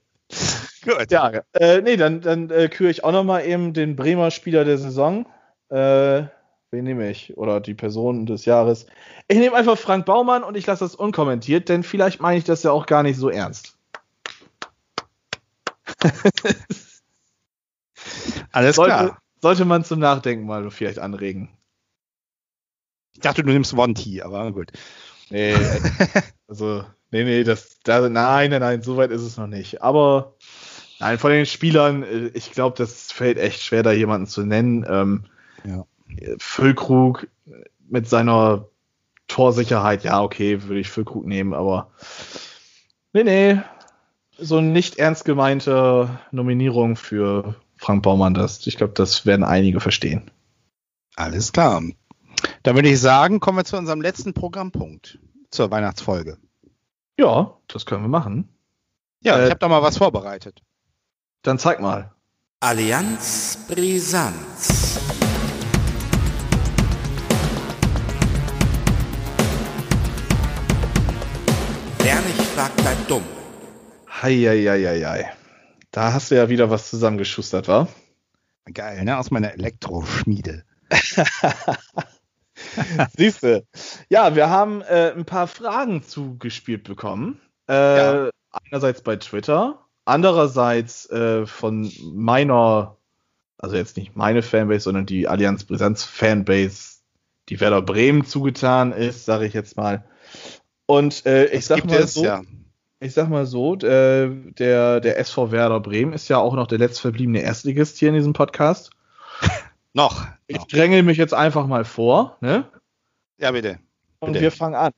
Gut. Ja, äh, nee, dann, dann äh, küre ich auch noch mal eben den Bremer Spieler der Saison. Äh, wen nehme ich? Oder die Person des Jahres. Ich nehme einfach Frank Baumann und ich lasse das unkommentiert, denn vielleicht meine ich das ja auch gar nicht so ernst. Alles Sollte, klar. sollte man zum Nachdenken mal vielleicht anregen. Ich dachte, du nimmst One T, aber gut. Nee, also, nee, nee, das, da, nein, nein, nein, so weit ist es noch nicht. Aber, nein, von den Spielern, äh, ich glaube, das fällt echt schwer, da jemanden zu nennen. Ähm, Ja. Füllkrug mit seiner Torsicherheit, ja, okay, würde ich Füllkrug nehmen, aber, nee, nee, so eine nicht ernst gemeinte Nominierung für Frank Baumann, das, ich glaube, das werden einige verstehen. Alles klar. Dann würde ich sagen, kommen wir zu unserem letzten Programmpunkt zur Weihnachtsfolge. Ja, das können wir machen. Ja, Äh, ich habe da mal was vorbereitet. Dann zeig mal. Allianz Brisanz. Wer nicht fragt, bleibt dumm. Heieieiei. Da hast du ja wieder was zusammengeschustert, wa? Geil, ne? Aus meiner Elektroschmiede. Siehst du. Ja, wir haben äh, ein paar Fragen zugespielt bekommen. Äh, Ja. Einerseits bei Twitter, andererseits äh, von meiner, also jetzt nicht meine Fanbase, sondern die Allianz Brisanz Fanbase, die Werder Bremen zugetan ist, sage ich jetzt mal. Und äh, ich sag es, so, ja. ich sag mal so, äh, der, der SV Werder Bremen ist ja auch noch der letztverbliebene Erstligist hier in diesem Podcast. Noch. Ich noch. dränge mich jetzt einfach mal vor, ne? Ja, bitte. Und Bitte. wir fangen an.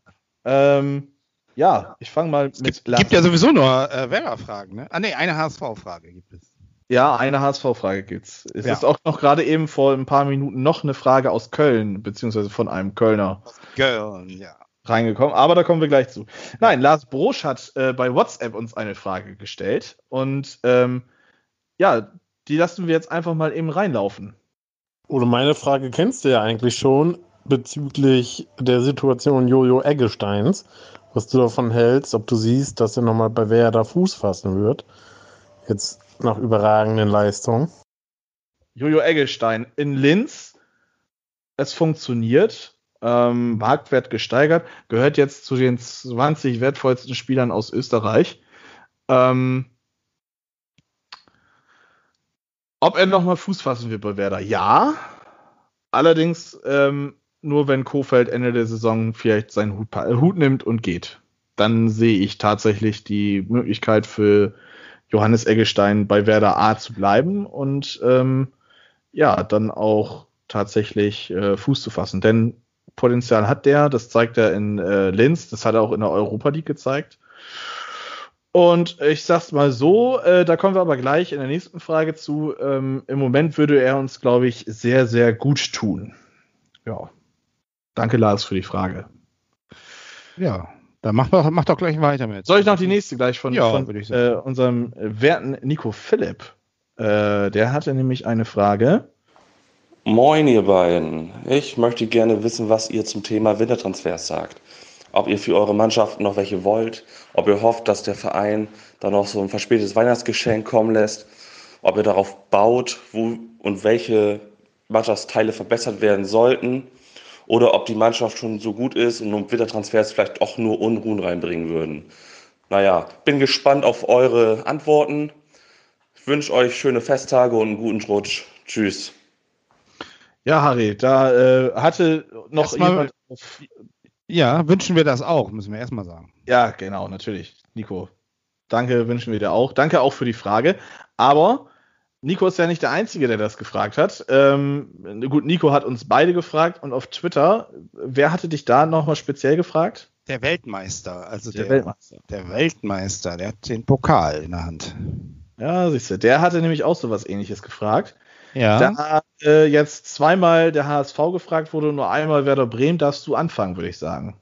Ähm, ja, ich fange mal Es mit gibt, gibt ja sowieso nur äh, Werder-Fragen, ne? Ah, nee, eine HSV-Frage gibt es. Ja, eine HSV-Frage gibt's. Es Ja. ist auch noch gerade eben vor ein paar Minuten noch eine Frage aus Köln, beziehungsweise von einem Kölner Girl, ja. Reingekommen, aber da kommen wir gleich zu. Nein, Lars Brosch hat äh, bei WhatsApp uns eine Frage gestellt und ähm, ja, die lassen wir jetzt einfach mal eben reinlaufen. Oder meine Frage kennst du ja eigentlich schon bezüglich der Situation Jojo Eggesteins, was du davon hältst, ob du siehst, dass er nochmal bei Werder Fuß fassen wird. Jetzt nach überragenden Leistungen. Jojo Eggestein in Linz. Es funktioniert. Ähm, Marktwert gesteigert. Gehört jetzt zu den 20 wertvollsten Spielern aus Österreich. Ähm, ob er nochmal Fuß fassen wird bei Werder? Ja. Allerdings ähm, nur, wenn Kofeld Ende der Saison vielleicht seinen Hut, äh, Hut nimmt und geht. Dann sehe ich tatsächlich die Möglichkeit für Johannes Eggestein bei Werder A zu bleiben und ähm, ja, dann auch tatsächlich äh, Fuß zu fassen. Denn Potenzial hat der, das zeigt er in äh, Linz, das hat er auch in der Europa League gezeigt. Und ich sag's mal so, äh, da kommen wir aber gleich in der nächsten Frage zu. Ähm, Im Moment würde er uns, glaube ich, sehr, sehr gut tun. Ja. Danke, Lars, für die Frage. Ja, dann mach, doch- mach doch gleich weiter mit. Soll ich noch die nächste gleich von, Ja, von äh, unserem werten Nico Philipp? Äh, der hatte nämlich eine Frage. Moin, ihr beiden. Ich möchte gerne wissen, was ihr zum Thema Wintertransfers sagt. Ob ihr für eure Mannschaft noch welche wollt, ob ihr hofft, dass der Verein da noch so ein verspätetes Weihnachtsgeschenk kommen lässt, ob ihr darauf baut, wo und welche Mannschaftsteile verbessert werden sollten, oder ob die Mannschaft schon so gut ist und um Wintertransfers vielleicht auch nur Unruhen reinbringen würden. Naja, bin gespannt auf eure Antworten. Ich wünsche euch schöne Festtage und einen guten Rutsch. Tschüss. Ja, Harry, da äh, hatte noch Erstmal- jemand. Auf, Ja, wünschen wir das auch, müssen wir erstmal sagen. ja, genau, natürlich. Nico. Danke, wünschen wir dir auch. Danke auch für die Frage. Aber Nico ist ja nicht der Einzige, der das gefragt hat. Ähm, gut, Nico hat uns beide gefragt und auf Twitter, wer hatte dich da nochmal speziell gefragt? Der Weltmeister, also Der der, Weltmeister. der Weltmeister, der hat den Pokal in der Hand. Ja, siehst du, der hatte nämlich auch so was ähnliches gefragt. Ja. Da äh, jetzt zweimal der HSV gefragt wurde und nur einmal Werder Bremen, darfst du anfangen, würde ich sagen.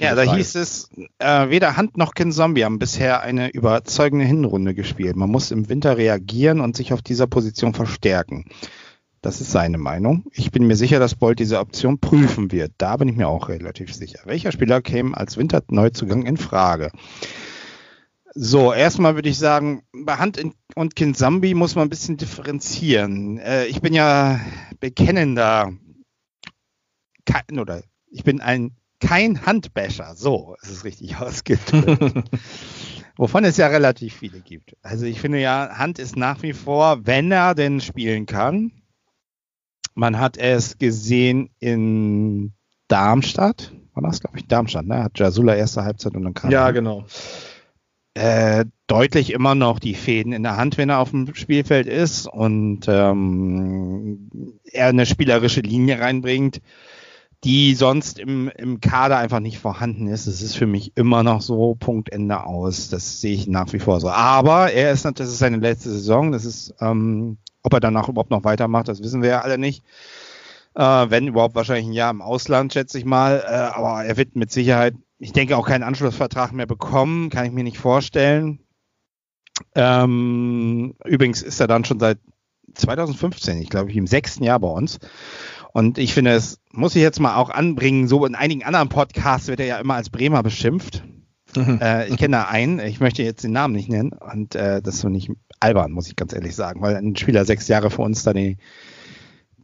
Ja, da Frage. hieß es, äh, weder Hand noch Ken Zombie haben bisher eine überzeugende Hinrunde gespielt. Man muss im Winter reagieren und sich auf dieser Position verstärken. Das ist seine Meinung. Ich bin mir sicher, dass Bolt diese Option prüfen wird. Da bin ich mir auch relativ sicher. Welcher Spieler käme als Winterneuzugang in Frage? So, erstmal würde ich sagen, bei Hand und Kind Zambi muss man ein bisschen differenzieren. Äh, ich bin ja bekennender, kein, oder ich bin ein kein Handbasher, so ist es richtig ausgedrückt. Wovon es ja relativ viele gibt. Also ich finde ja, Hand ist nach wie vor, wenn er denn spielen kann. Man hat es gesehen in Darmstadt, war das, glaube ich, Darmstadt, ne? Hat Jasula erste Halbzeit und dann kam Ja, genau. Äh, deutlich immer noch die Fäden in der Hand, wenn er auf dem Spielfeld ist und ähm, er eine spielerische Linie reinbringt, die sonst im, im Kader einfach nicht vorhanden ist. Das ist für mich immer noch so Punkt Ende aus. Das sehe ich nach wie vor so. Aber er ist, ist seine letzte Saison. Das ist, ähm, ob er danach überhaupt noch weitermacht, das wissen wir ja alle nicht. Äh, wenn überhaupt wahrscheinlich ein Jahr im Ausland, schätze ich mal. Äh, aber er wird mit Sicherheit, ich denke, auch keinen Anschlussvertrag mehr bekommen, kann ich mir nicht vorstellen. Ähm, übrigens ist er dann schon seit 2015, ich glaube, im sechsten Jahr bei uns. Und ich finde, es muss ich jetzt mal auch anbringen, so in einigen anderen Podcasts wird er ja immer als Bremer beschimpft. äh, ich kenne da einen, ich möchte jetzt den Namen nicht nennen und äh, das ist so nicht albern, muss ich ganz ehrlich sagen, weil ein Spieler sechs Jahre für uns da die,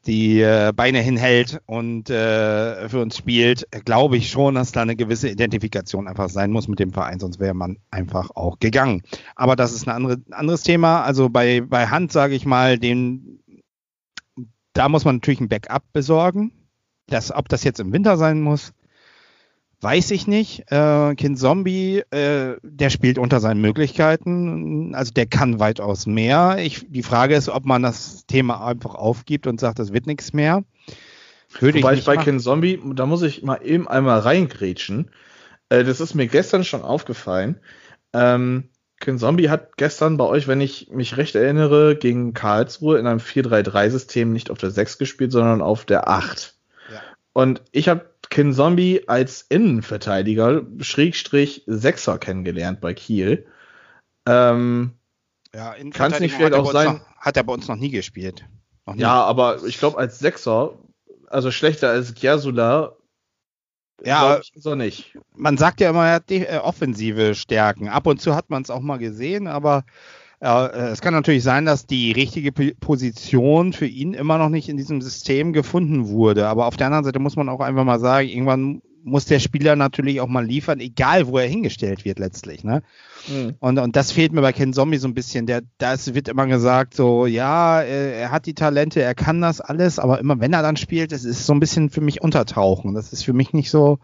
die äh, Beine hinhält und äh, für uns spielt, glaube ich schon, dass da eine gewisse Identifikation einfach sein muss mit dem Verein, sonst wäre man einfach auch gegangen. Aber das ist ein andere, anderes Thema. Also bei, bei Hand sage ich mal, den, da muss man natürlich ein Backup besorgen. Das, ob das jetzt im Winter sein muss, weiß ich nicht. Äh, kind Zombie, äh, der spielt unter seinen Möglichkeiten. Also der kann weitaus mehr. Ich, die Frage ist, ob man das Thema einfach aufgibt und sagt, das wird nichts mehr. Würde Wobei ich bei machen. Ken Zombie, da muss ich mal eben einmal reingrätschen. Äh, das ist mir gestern schon aufgefallen. Ähm, Ken Zombie hat gestern bei euch, wenn ich mich recht erinnere, gegen Karlsruhe in einem 4-3-3-System nicht auf der 6 gespielt, sondern auf der 8. Ja. Und ich habe Ken Zombie als Innenverteidiger, Schrägstrich Sechser kennengelernt bei Kiel. Ähm, Ja, in Kann's nicht vielleicht hat er auch bei uns sein- Noch, hat er bei uns noch nie gespielt. Noch nie. ja, aber ich glaube als Sechser, also schlechter als Gersula, Ja, er nicht. man sagt ja immer, er hat die, äh, offensive Stärken. Ab und zu hat man es auch mal gesehen, aber es kann natürlich sein, dass die richtige Position für ihn immer noch nicht in diesem System gefunden wurde. Aber auf der anderen Seite muss man auch einfach mal sagen, irgendwann muss der Spieler natürlich auch mal liefern, egal wo er hingestellt wird letztlich. Ne? Und, und das fehlt mir bei Ken Zombie so ein bisschen. Der, das wird immer gesagt, so, ja, äh, er hat die Talente, er kann das alles, aber immer wenn er dann spielt, das ist so ein bisschen für mich untertauchen. Das ist für mich nicht so,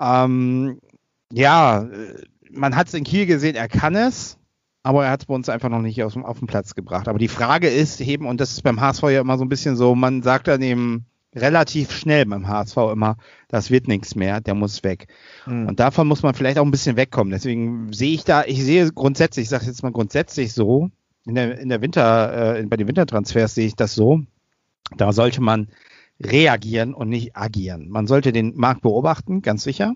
ähm, ja, äh, man hat es in Kiel gesehen, er kann es, aber er hat es bei uns einfach noch nicht aus, dem- auf den Platz gebracht. Aber die Frage ist eben, und das ist beim HSV ja immer so ein bisschen so, man sagt dann eben relativ schnell beim HSV immer, das wird nichts mehr, der muss weg. Mhm. Und davon muss man vielleicht auch ein bisschen wegkommen. Deswegen sehe ich da, ich sehe grundsätzlich, ich sage jetzt mal grundsätzlich so, in der, in der Winter, äh, bei den Wintertransfers sehe ich das so, da sollte man reagieren und nicht agieren. Man sollte den Markt beobachten, ganz sicher.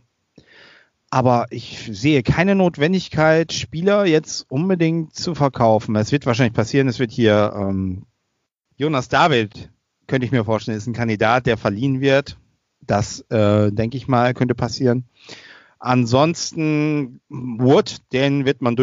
Aber ich sehe keine Notwendigkeit, Spieler jetzt unbedingt zu verkaufen. Es wird wahrscheinlich passieren, es wird hier ähm, Jonas David, könnte ich mir vorstellen, ist ein Kandidat, der verliehen wird. Das, äh, denke ich mal, könnte passieren. Ansonsten Wood, den wird man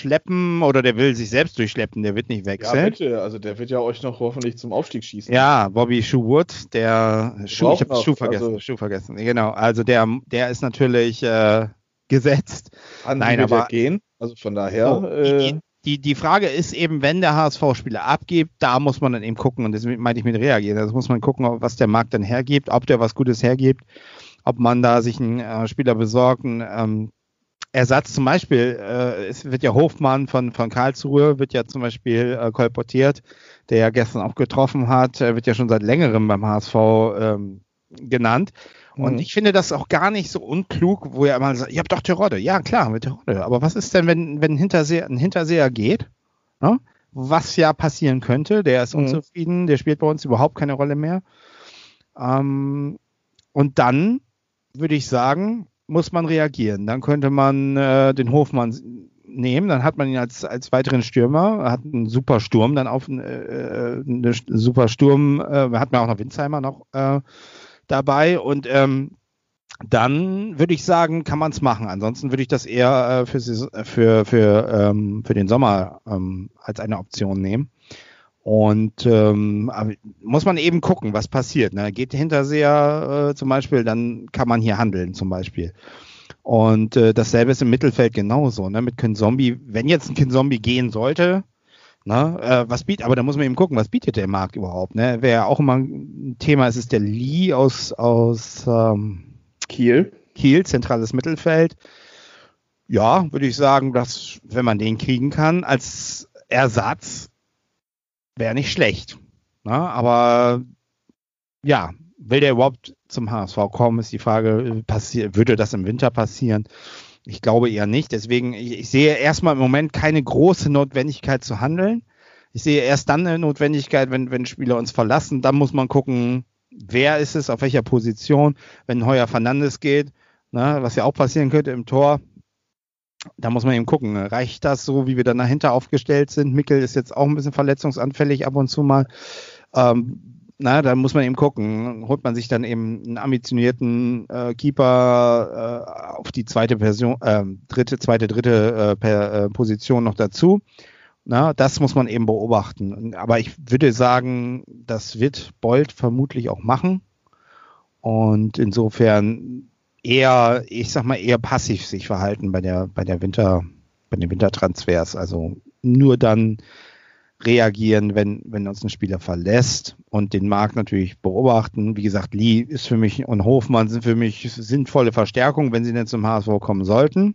durchschleppen oder der will sich selbst durchschleppen, der wird nicht Ja, wechseln. bitte. Also der wird ja euch noch hoffentlich zum Aufstieg schießen. Ja, Bobby Schuhwood, der Schuh, ich habe Schuh vergessen, also- Schuh vergessen. Genau, also der, der ist natürlich äh, gesetzt. Andi Nein, aber- ja gehen. Also von daher. So, äh, die, die, Frage ist eben, wenn der HSV Spieler abgibt, da muss man dann eben gucken, und das meinte ich mit reagieren. Da muss man gucken, was der Markt dann hergibt, ob der was Gutes hergibt, ob man da sich einen äh, Spieler besorgt, einen ähm, Ersatz zum Beispiel, äh, es wird ja Hofmann von, von Karlsruhe, wird ja zum Beispiel äh, kolportiert, der ja gestern auch getroffen hat, äh, wird ja schon seit längerem beim HSV ähm, genannt. Und mhm. ich finde das auch gar nicht so unklug, wo er immer sagt, ihr habt doch Terodde. Ja, klar, mit Terodde. Aber was ist denn, wenn, wenn ein, Hinterseher, ein Hinterseher geht? Ne? Was ja passieren könnte. Der ist mhm. unzufrieden, der spielt bei uns überhaupt keine Rolle mehr. Ähm, und dann würde ich sagen, muss man reagieren. Dann könnte man äh, den Hofmann nehmen, dann hat man ihn als, als weiteren Stürmer, hat einen super Sturm, dann auf äh, äh eine super Sturm, äh, hat man auch noch Winzheimer noch äh, dabei und ähm, dann würde ich sagen, kann man es machen. Ansonsten würde ich das eher äh, für, für, für, ähm, für den Sommer ähm, als eine Option nehmen. Und ähm, muss man eben gucken, was passiert. Ne? Geht Hinterseher äh, zum Beispiel, dann kann man hier handeln zum Beispiel. Und äh, dasselbe ist im Mittelfeld genauso. Ne? Mit Kin Zombie, wenn jetzt ein Kin Zombie gehen sollte, Ne? Äh, was bietet, aber da muss man eben gucken, was bietet der Markt überhaupt. Ne? Wer ja auch immer ein Thema ist, ist der Lee aus, aus ähm, Kiel. Kiel, zentrales Mittelfeld. Ja, würde ich sagen, dass, wenn man den kriegen kann, als Ersatz, wäre nicht schlecht. Ne? Aber ja, will der überhaupt zum HSV kommen, ist die Frage, würde das im Winter passieren? Ich glaube eher nicht. Deswegen, ich, ich sehe erstmal im Moment keine große Notwendigkeit zu handeln. Ich sehe erst dann eine Notwendigkeit, wenn, wenn Spieler uns verlassen. Dann muss man gucken, wer ist es, auf welcher Position. Wenn Heuer Fernandes geht, ne, was ja auch passieren könnte im Tor, da muss man eben gucken, reicht das so, wie wir dann dahinter aufgestellt sind? Mickel ist jetzt auch ein bisschen verletzungsanfällig ab und zu mal. Ähm, na, da muss man eben gucken. Holt man sich dann eben einen ambitionierten äh, Keeper äh, auf die zweite Person, äh, dritte, zweite, dritte äh, per, äh, Position noch dazu. Na, das muss man eben beobachten. Aber ich würde sagen, das wird Bolt vermutlich auch machen. Und insofern eher, ich sag mal, eher passiv sich verhalten bei der, bei der Winter, bei den Wintertransfers. Also nur dann, reagieren, wenn, wenn uns ein Spieler verlässt und den Markt natürlich beobachten. Wie gesagt, Lee ist für mich und Hofmann sind für mich sinnvolle Verstärkungen, wenn sie denn zum HSV kommen sollten.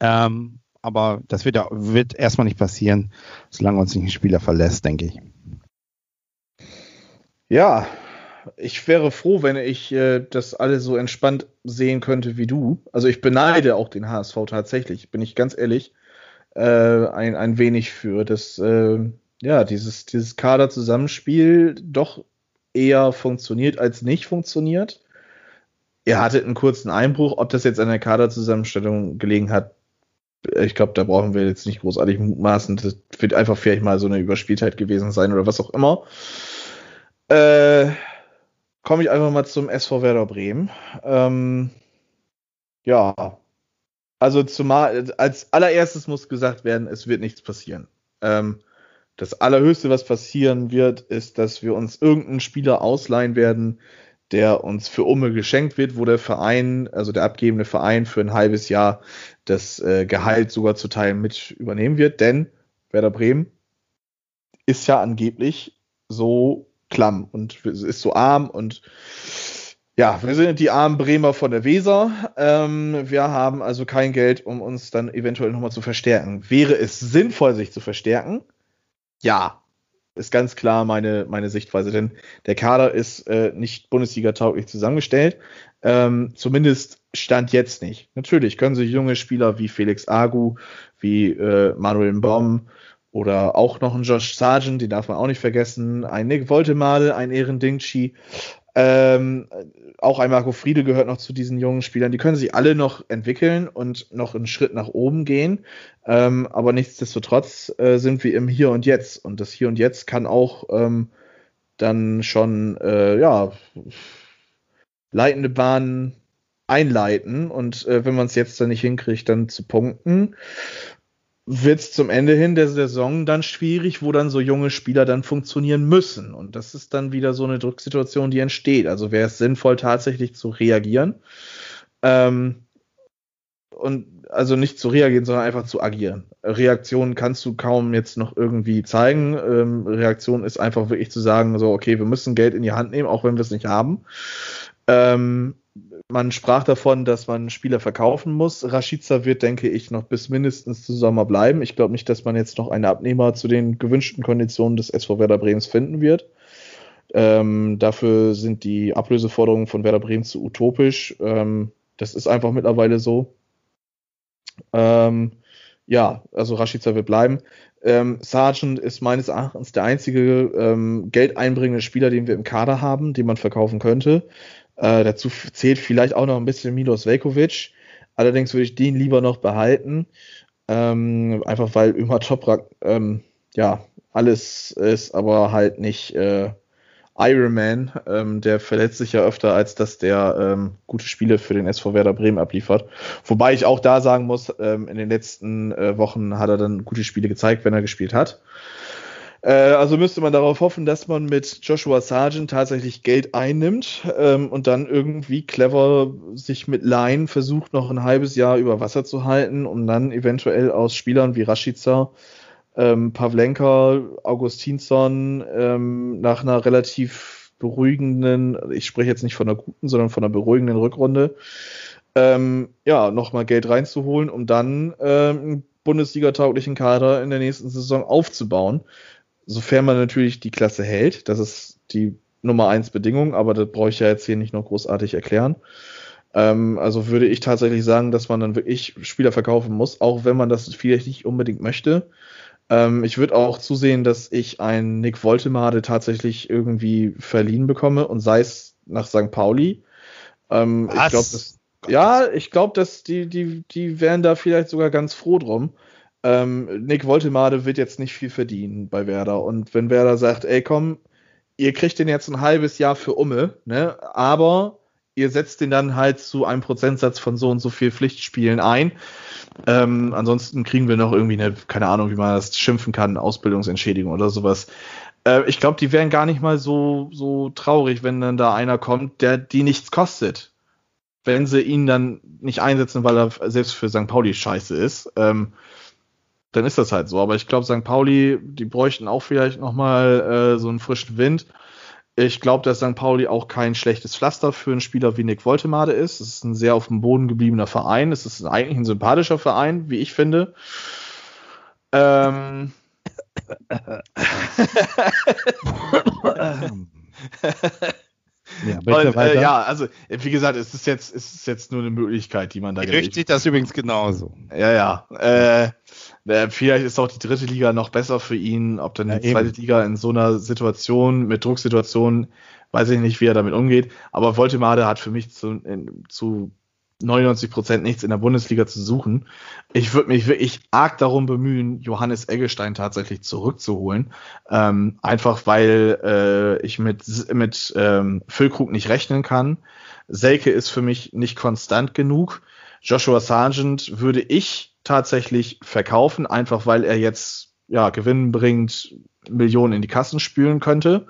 Ähm, aber das wird, wird erstmal nicht passieren, solange uns nicht ein Spieler verlässt, denke ich. Ja, ich wäre froh, wenn ich äh, das alles so entspannt sehen könnte wie du. Also ich beneide auch den HSV tatsächlich, bin ich ganz ehrlich äh, ein, ein wenig für, dass äh, ja, dieses, dieses Kader-Zusammenspiel doch eher funktioniert als nicht funktioniert. Ihr hattet einen kurzen Einbruch, ob das jetzt an der Kaderzusammenstellung gelegen hat, ich glaube, da brauchen wir jetzt nicht großartig mutmaßen. Das wird einfach vielleicht mal so eine Überspieltheit gewesen sein oder was auch immer. Äh, Komme ich einfach mal zum SV Werder Bremen. Ähm, ja, also zumal als allererstes muss gesagt werden, es wird nichts passieren. Ähm, das allerhöchste, was passieren wird, ist, dass wir uns irgendeinen Spieler ausleihen werden, der uns für Umme geschenkt wird, wo der Verein, also der abgebende Verein für ein halbes Jahr das äh, Gehalt sogar zu teilen mit übernehmen wird, denn Werder Bremen ist ja angeblich so klamm und ist so arm und ja, wir sind die armen Bremer von der Weser. Ähm, wir haben also kein Geld, um uns dann eventuell nochmal zu verstärken. Wäre es sinnvoll, sich zu verstärken? Ja, ist ganz klar meine, meine Sichtweise, denn der Kader ist äh, nicht Bundesliga-tauglich zusammengestellt. Ähm, zumindest stand jetzt nicht. Natürlich können sich junge Spieler wie Felix Agu, wie äh, Manuel Baum oder auch noch ein Josh Sargent, den darf man auch nicht vergessen, ein Nick Woltemade, ein Ehren Dingchi, ähm, auch ein Marco Friede gehört noch zu diesen jungen Spielern. Die können sich alle noch entwickeln und noch einen Schritt nach oben gehen. Ähm, aber nichtsdestotrotz äh, sind wir im Hier und Jetzt. Und das Hier und Jetzt kann auch ähm, dann schon, äh, ja, leitende Bahnen einleiten. Und äh, wenn man es jetzt dann nicht hinkriegt, dann zu punkten wird es zum Ende hin der Saison dann schwierig, wo dann so junge Spieler dann funktionieren müssen. Und das ist dann wieder so eine Drucksituation, die entsteht. Also wäre es sinnvoll, tatsächlich zu reagieren. Ähm, und also nicht zu reagieren, sondern einfach zu agieren. Reaktion kannst du kaum jetzt noch irgendwie zeigen. Ähm, Reaktion ist einfach wirklich zu sagen, so, okay, wir müssen Geld in die Hand nehmen, auch wenn wir es nicht haben. Ähm, man sprach davon, dass man Spieler verkaufen muss. Rashica wird, denke ich, noch bis mindestens zu Sommer bleiben. Ich glaube nicht, dass man jetzt noch einen Abnehmer zu den gewünschten Konditionen des SV Werder Bremens finden wird. Ähm, dafür sind die Ablöseforderungen von Werder Bremen zu utopisch. Ähm, das ist einfach mittlerweile so. Ähm, ja, also Rashica wird bleiben. Ähm, Sargent ist meines Erachtens der einzige ähm, geldeinbringende Spieler, den wir im Kader haben, den man verkaufen könnte. Äh, dazu zählt vielleicht auch noch ein bisschen Milos Velkovic. Allerdings würde ich den lieber noch behalten. Ähm, einfach weil immer Toprak ähm, ja alles ist, aber halt nicht äh, Iron Man. Ähm, der verletzt sich ja öfter, als dass der ähm, gute Spiele für den SV Werder Bremen abliefert. Wobei ich auch da sagen muss, ähm, in den letzten äh, Wochen hat er dann gute Spiele gezeigt, wenn er gespielt hat. Äh, also müsste man darauf hoffen, dass man mit Joshua Sargent tatsächlich Geld einnimmt ähm, und dann irgendwie clever sich mit Laien versucht, noch ein halbes Jahr über Wasser zu halten, um dann eventuell aus Spielern wie Rashica, ähm, Pavlenka, Augustinsson ähm, nach einer relativ beruhigenden, ich spreche jetzt nicht von einer guten, sondern von einer beruhigenden Rückrunde, ähm, ja, nochmal Geld reinzuholen, um dann ähm, einen Bundesliga-tauglichen Kader in der nächsten Saison aufzubauen sofern man natürlich die Klasse hält. Das ist die Nummer eins Bedingung, aber das brauche ich ja jetzt hier nicht noch großartig erklären. Ähm, also würde ich tatsächlich sagen, dass man dann wirklich Spieler verkaufen muss, auch wenn man das vielleicht nicht unbedingt möchte. Ähm, ich würde auch zusehen, dass ich einen Nick Woltemade tatsächlich irgendwie verliehen bekomme und sei es nach St. Pauli. Ähm, ich glaube, ja, ich glaube, dass die, die, die wären da vielleicht sogar ganz froh drum. Ähm, Nick Woltemade wird jetzt nicht viel verdienen bei Werder. Und wenn Werder sagt, ey komm, ihr kriegt den jetzt ein halbes Jahr für Umme, ne? Aber ihr setzt den dann halt zu einem Prozentsatz von so und so viel Pflichtspielen ein. Ähm, ansonsten kriegen wir noch irgendwie eine, keine Ahnung, wie man das schimpfen kann, Ausbildungsentschädigung oder sowas. Äh, ich glaube, die wären gar nicht mal so, so traurig, wenn dann da einer kommt, der die nichts kostet. Wenn sie ihn dann nicht einsetzen, weil er selbst für St. Pauli scheiße ist. Ähm, dann ist das halt so. Aber ich glaube, St. Pauli, die bräuchten auch vielleicht nochmal äh, so einen frischen Wind. Ich glaube, dass St. Pauli auch kein schlechtes Pflaster für einen Spieler wie Nick Woltemade ist. Es ist ein sehr auf dem Boden gebliebener Verein. Es ist eigentlich ein sympathischer Verein, wie ich finde. Ähm. Ja, Weil, äh, ja, also wie gesagt, es ist jetzt, es ist jetzt nur eine Möglichkeit, die man da Gerücht sieht das übrigens genauso. Ja, ja. Äh, äh, vielleicht ist auch die dritte Liga noch besser für ihn. Ob dann ja, die zweite eben. Liga in so einer Situation mit Drucksituationen, weiß ich nicht, wie er damit umgeht. Aber Voltemade hat für mich zu, in, zu 99 Prozent nichts in der Bundesliga zu suchen. Ich würde mich wirklich arg darum bemühen, Johannes Eggestein tatsächlich zurückzuholen. Ähm, einfach weil äh, ich mit, mit ähm, Füllkrug nicht rechnen kann. Selke ist für mich nicht konstant genug. Joshua Sargent würde ich tatsächlich verkaufen, einfach weil er jetzt ja Gewinn bringt, Millionen in die Kassen spülen könnte.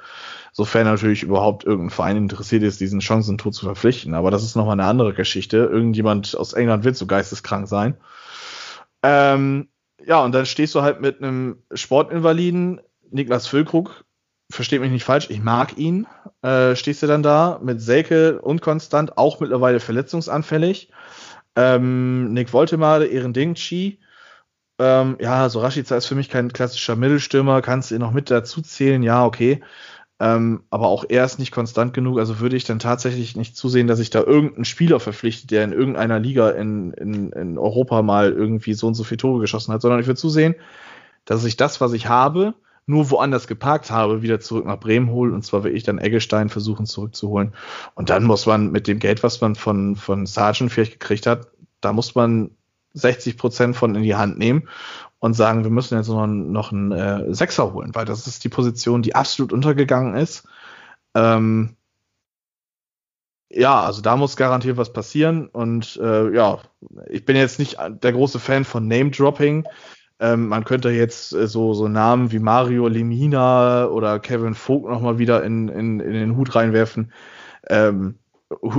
Sofern natürlich überhaupt irgendein Verein interessiert ist, diesen Chancentod zu verpflichten. Aber das ist nochmal eine andere Geschichte. Irgendjemand aus England wird so geisteskrank sein. Ähm, ja, und dann stehst du halt mit einem Sportinvaliden, Niklas Füllkrug, versteht mich nicht falsch, ich mag ihn, äh, stehst du dann da mit Selke unkonstant, auch mittlerweile verletzungsanfällig. Ähm, Nick Woltemade, Ehren Dingchi. Ähm, ja, so Rashica ist für mich kein klassischer Mittelstürmer, kannst du ihn noch mit dazu zählen, ja, okay. Ähm, aber auch er ist nicht konstant genug, also würde ich dann tatsächlich nicht zusehen, dass ich da irgendeinen Spieler verpflichte, der in irgendeiner Liga in, in, in Europa mal irgendwie so und so viele Tore geschossen hat, sondern ich würde zusehen, dass ich das, was ich habe, nur woanders geparkt habe, wieder zurück nach Bremen hole und zwar will ich dann Eggestein versuchen zurückzuholen. Und dann muss man mit dem Geld, was man von, von Sargent vielleicht gekriegt hat, da muss man 60 Prozent von in die Hand nehmen und sagen, wir müssen jetzt noch, noch einen äh, Sechser holen, weil das ist die Position, die absolut untergegangen ist. Ähm, ja, also da muss garantiert was passieren und äh, ja, ich bin jetzt nicht der große Fan von Name-Dropping. Ähm, man könnte jetzt äh, so, so Namen wie Mario Lemina oder Kevin Vogt nochmal wieder in, in, in den Hut reinwerfen. Ähm,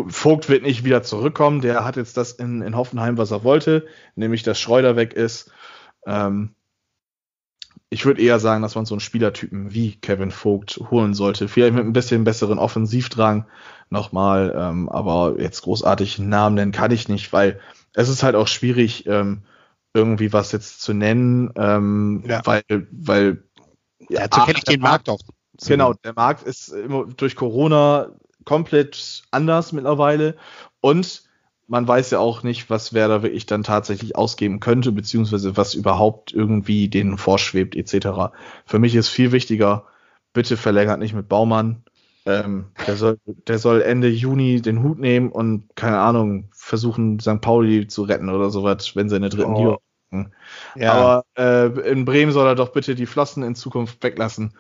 Vogt wird nicht wieder zurückkommen. Der hat jetzt das in, in Hoffenheim, was er wollte, nämlich dass Schreuder weg ist. Ähm, ich würde eher sagen, dass man so einen Spielertypen wie Kevin Vogt holen sollte. Vielleicht mit ein bisschen besseren Offensivdrang nochmal, ähm, aber jetzt großartig einen Namen nennen kann ich nicht, weil es ist halt auch schwierig, ähm, irgendwie was jetzt zu nennen, ähm, ja. weil, weil ja, dazu kenne ich den Markt auch. Genau, der Markt ist immer durch Corona komplett anders mittlerweile und man weiß ja auch nicht, was wer da wirklich dann tatsächlich ausgeben könnte, beziehungsweise was überhaupt irgendwie denen vorschwebt, etc. Für mich ist viel wichtiger, bitte verlängert nicht mit Baumann. Ähm, der, soll, der soll Ende Juni den Hut nehmen und, keine Ahnung, versuchen, St. Pauli zu retten oder sowas, wenn sie in der dritten oh. Liga. Ja. Aber äh, in Bremen soll er doch bitte die Flossen in Zukunft weglassen.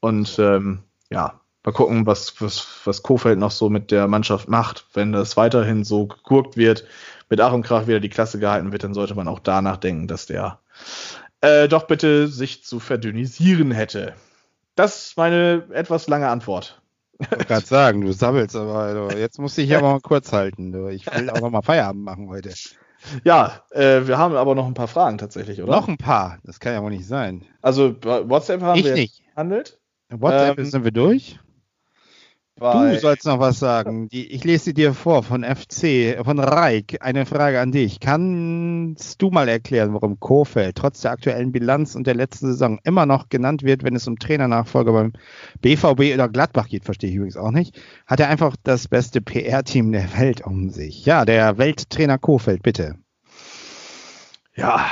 Und ähm, ja, Mal gucken, was, was, was Kofeld noch so mit der Mannschaft macht. Wenn das weiterhin so geguckt wird, mit Ach und Krach wieder die Klasse gehalten wird, dann sollte man auch danach denken, dass der äh, doch bitte sich zu verdünnisieren hätte. Das ist meine etwas lange Antwort. Ich wollte gerade sagen, du sabbelst, aber also, jetzt muss ich hier mal kurz halten. Du. Ich will auch noch mal Feierabend machen heute. Ja, äh, wir haben aber noch ein paar Fragen tatsächlich, oder? Noch ein paar, das kann ja wohl nicht sein. Also WhatsApp haben ich wir nicht. handelt. WhatsApp ähm, sind wir durch. Du sollst noch was sagen. Die, ich lese dir vor von FC, von Reik. Eine Frage an dich. Kannst du mal erklären, warum Kofeld trotz der aktuellen Bilanz und der letzten Saison immer noch genannt wird, wenn es um Trainernachfolger beim BVB oder Gladbach geht? Verstehe ich übrigens auch nicht. Hat er einfach das beste PR-Team der Welt um sich? Ja, der Welttrainer Kofeld, bitte. Ja,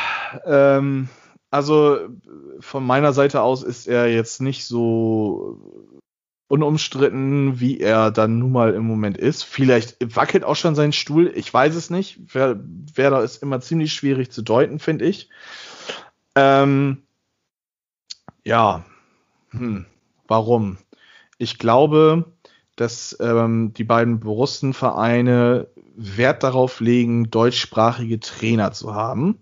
ähm, also von meiner Seite aus ist er jetzt nicht so unumstritten, wie er dann nun mal im Moment ist. Vielleicht wackelt auch schon sein Stuhl, ich weiß es nicht. Wer, Werder ist immer ziemlich schwierig zu deuten, finde ich. Ähm, ja, hm. warum? Ich glaube, dass ähm, die beiden Borussenvereine Wert darauf legen, deutschsprachige Trainer zu haben.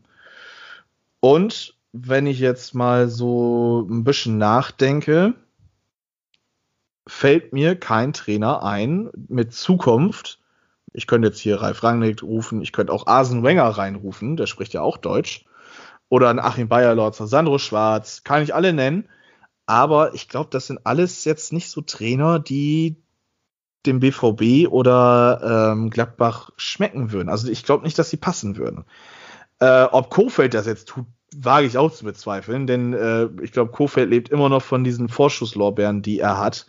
Und wenn ich jetzt mal so ein bisschen nachdenke, fällt mir kein Trainer ein mit Zukunft. Ich könnte jetzt hier Ralf Rangnick rufen, ich könnte auch Asen Wenger reinrufen, der spricht ja auch Deutsch. Oder ein Achim Bayerlorz, Sandro Schwarz, kann ich alle nennen. Aber ich glaube, das sind alles jetzt nicht so Trainer, die dem BVB oder ähm, Gladbach schmecken würden. Also ich glaube nicht, dass sie passen würden. Äh, ob Kofeld das jetzt tut, wage ich auch zu bezweifeln, denn äh, ich glaube, Kofeld lebt immer noch von diesen Vorschusslorbeeren, die er hat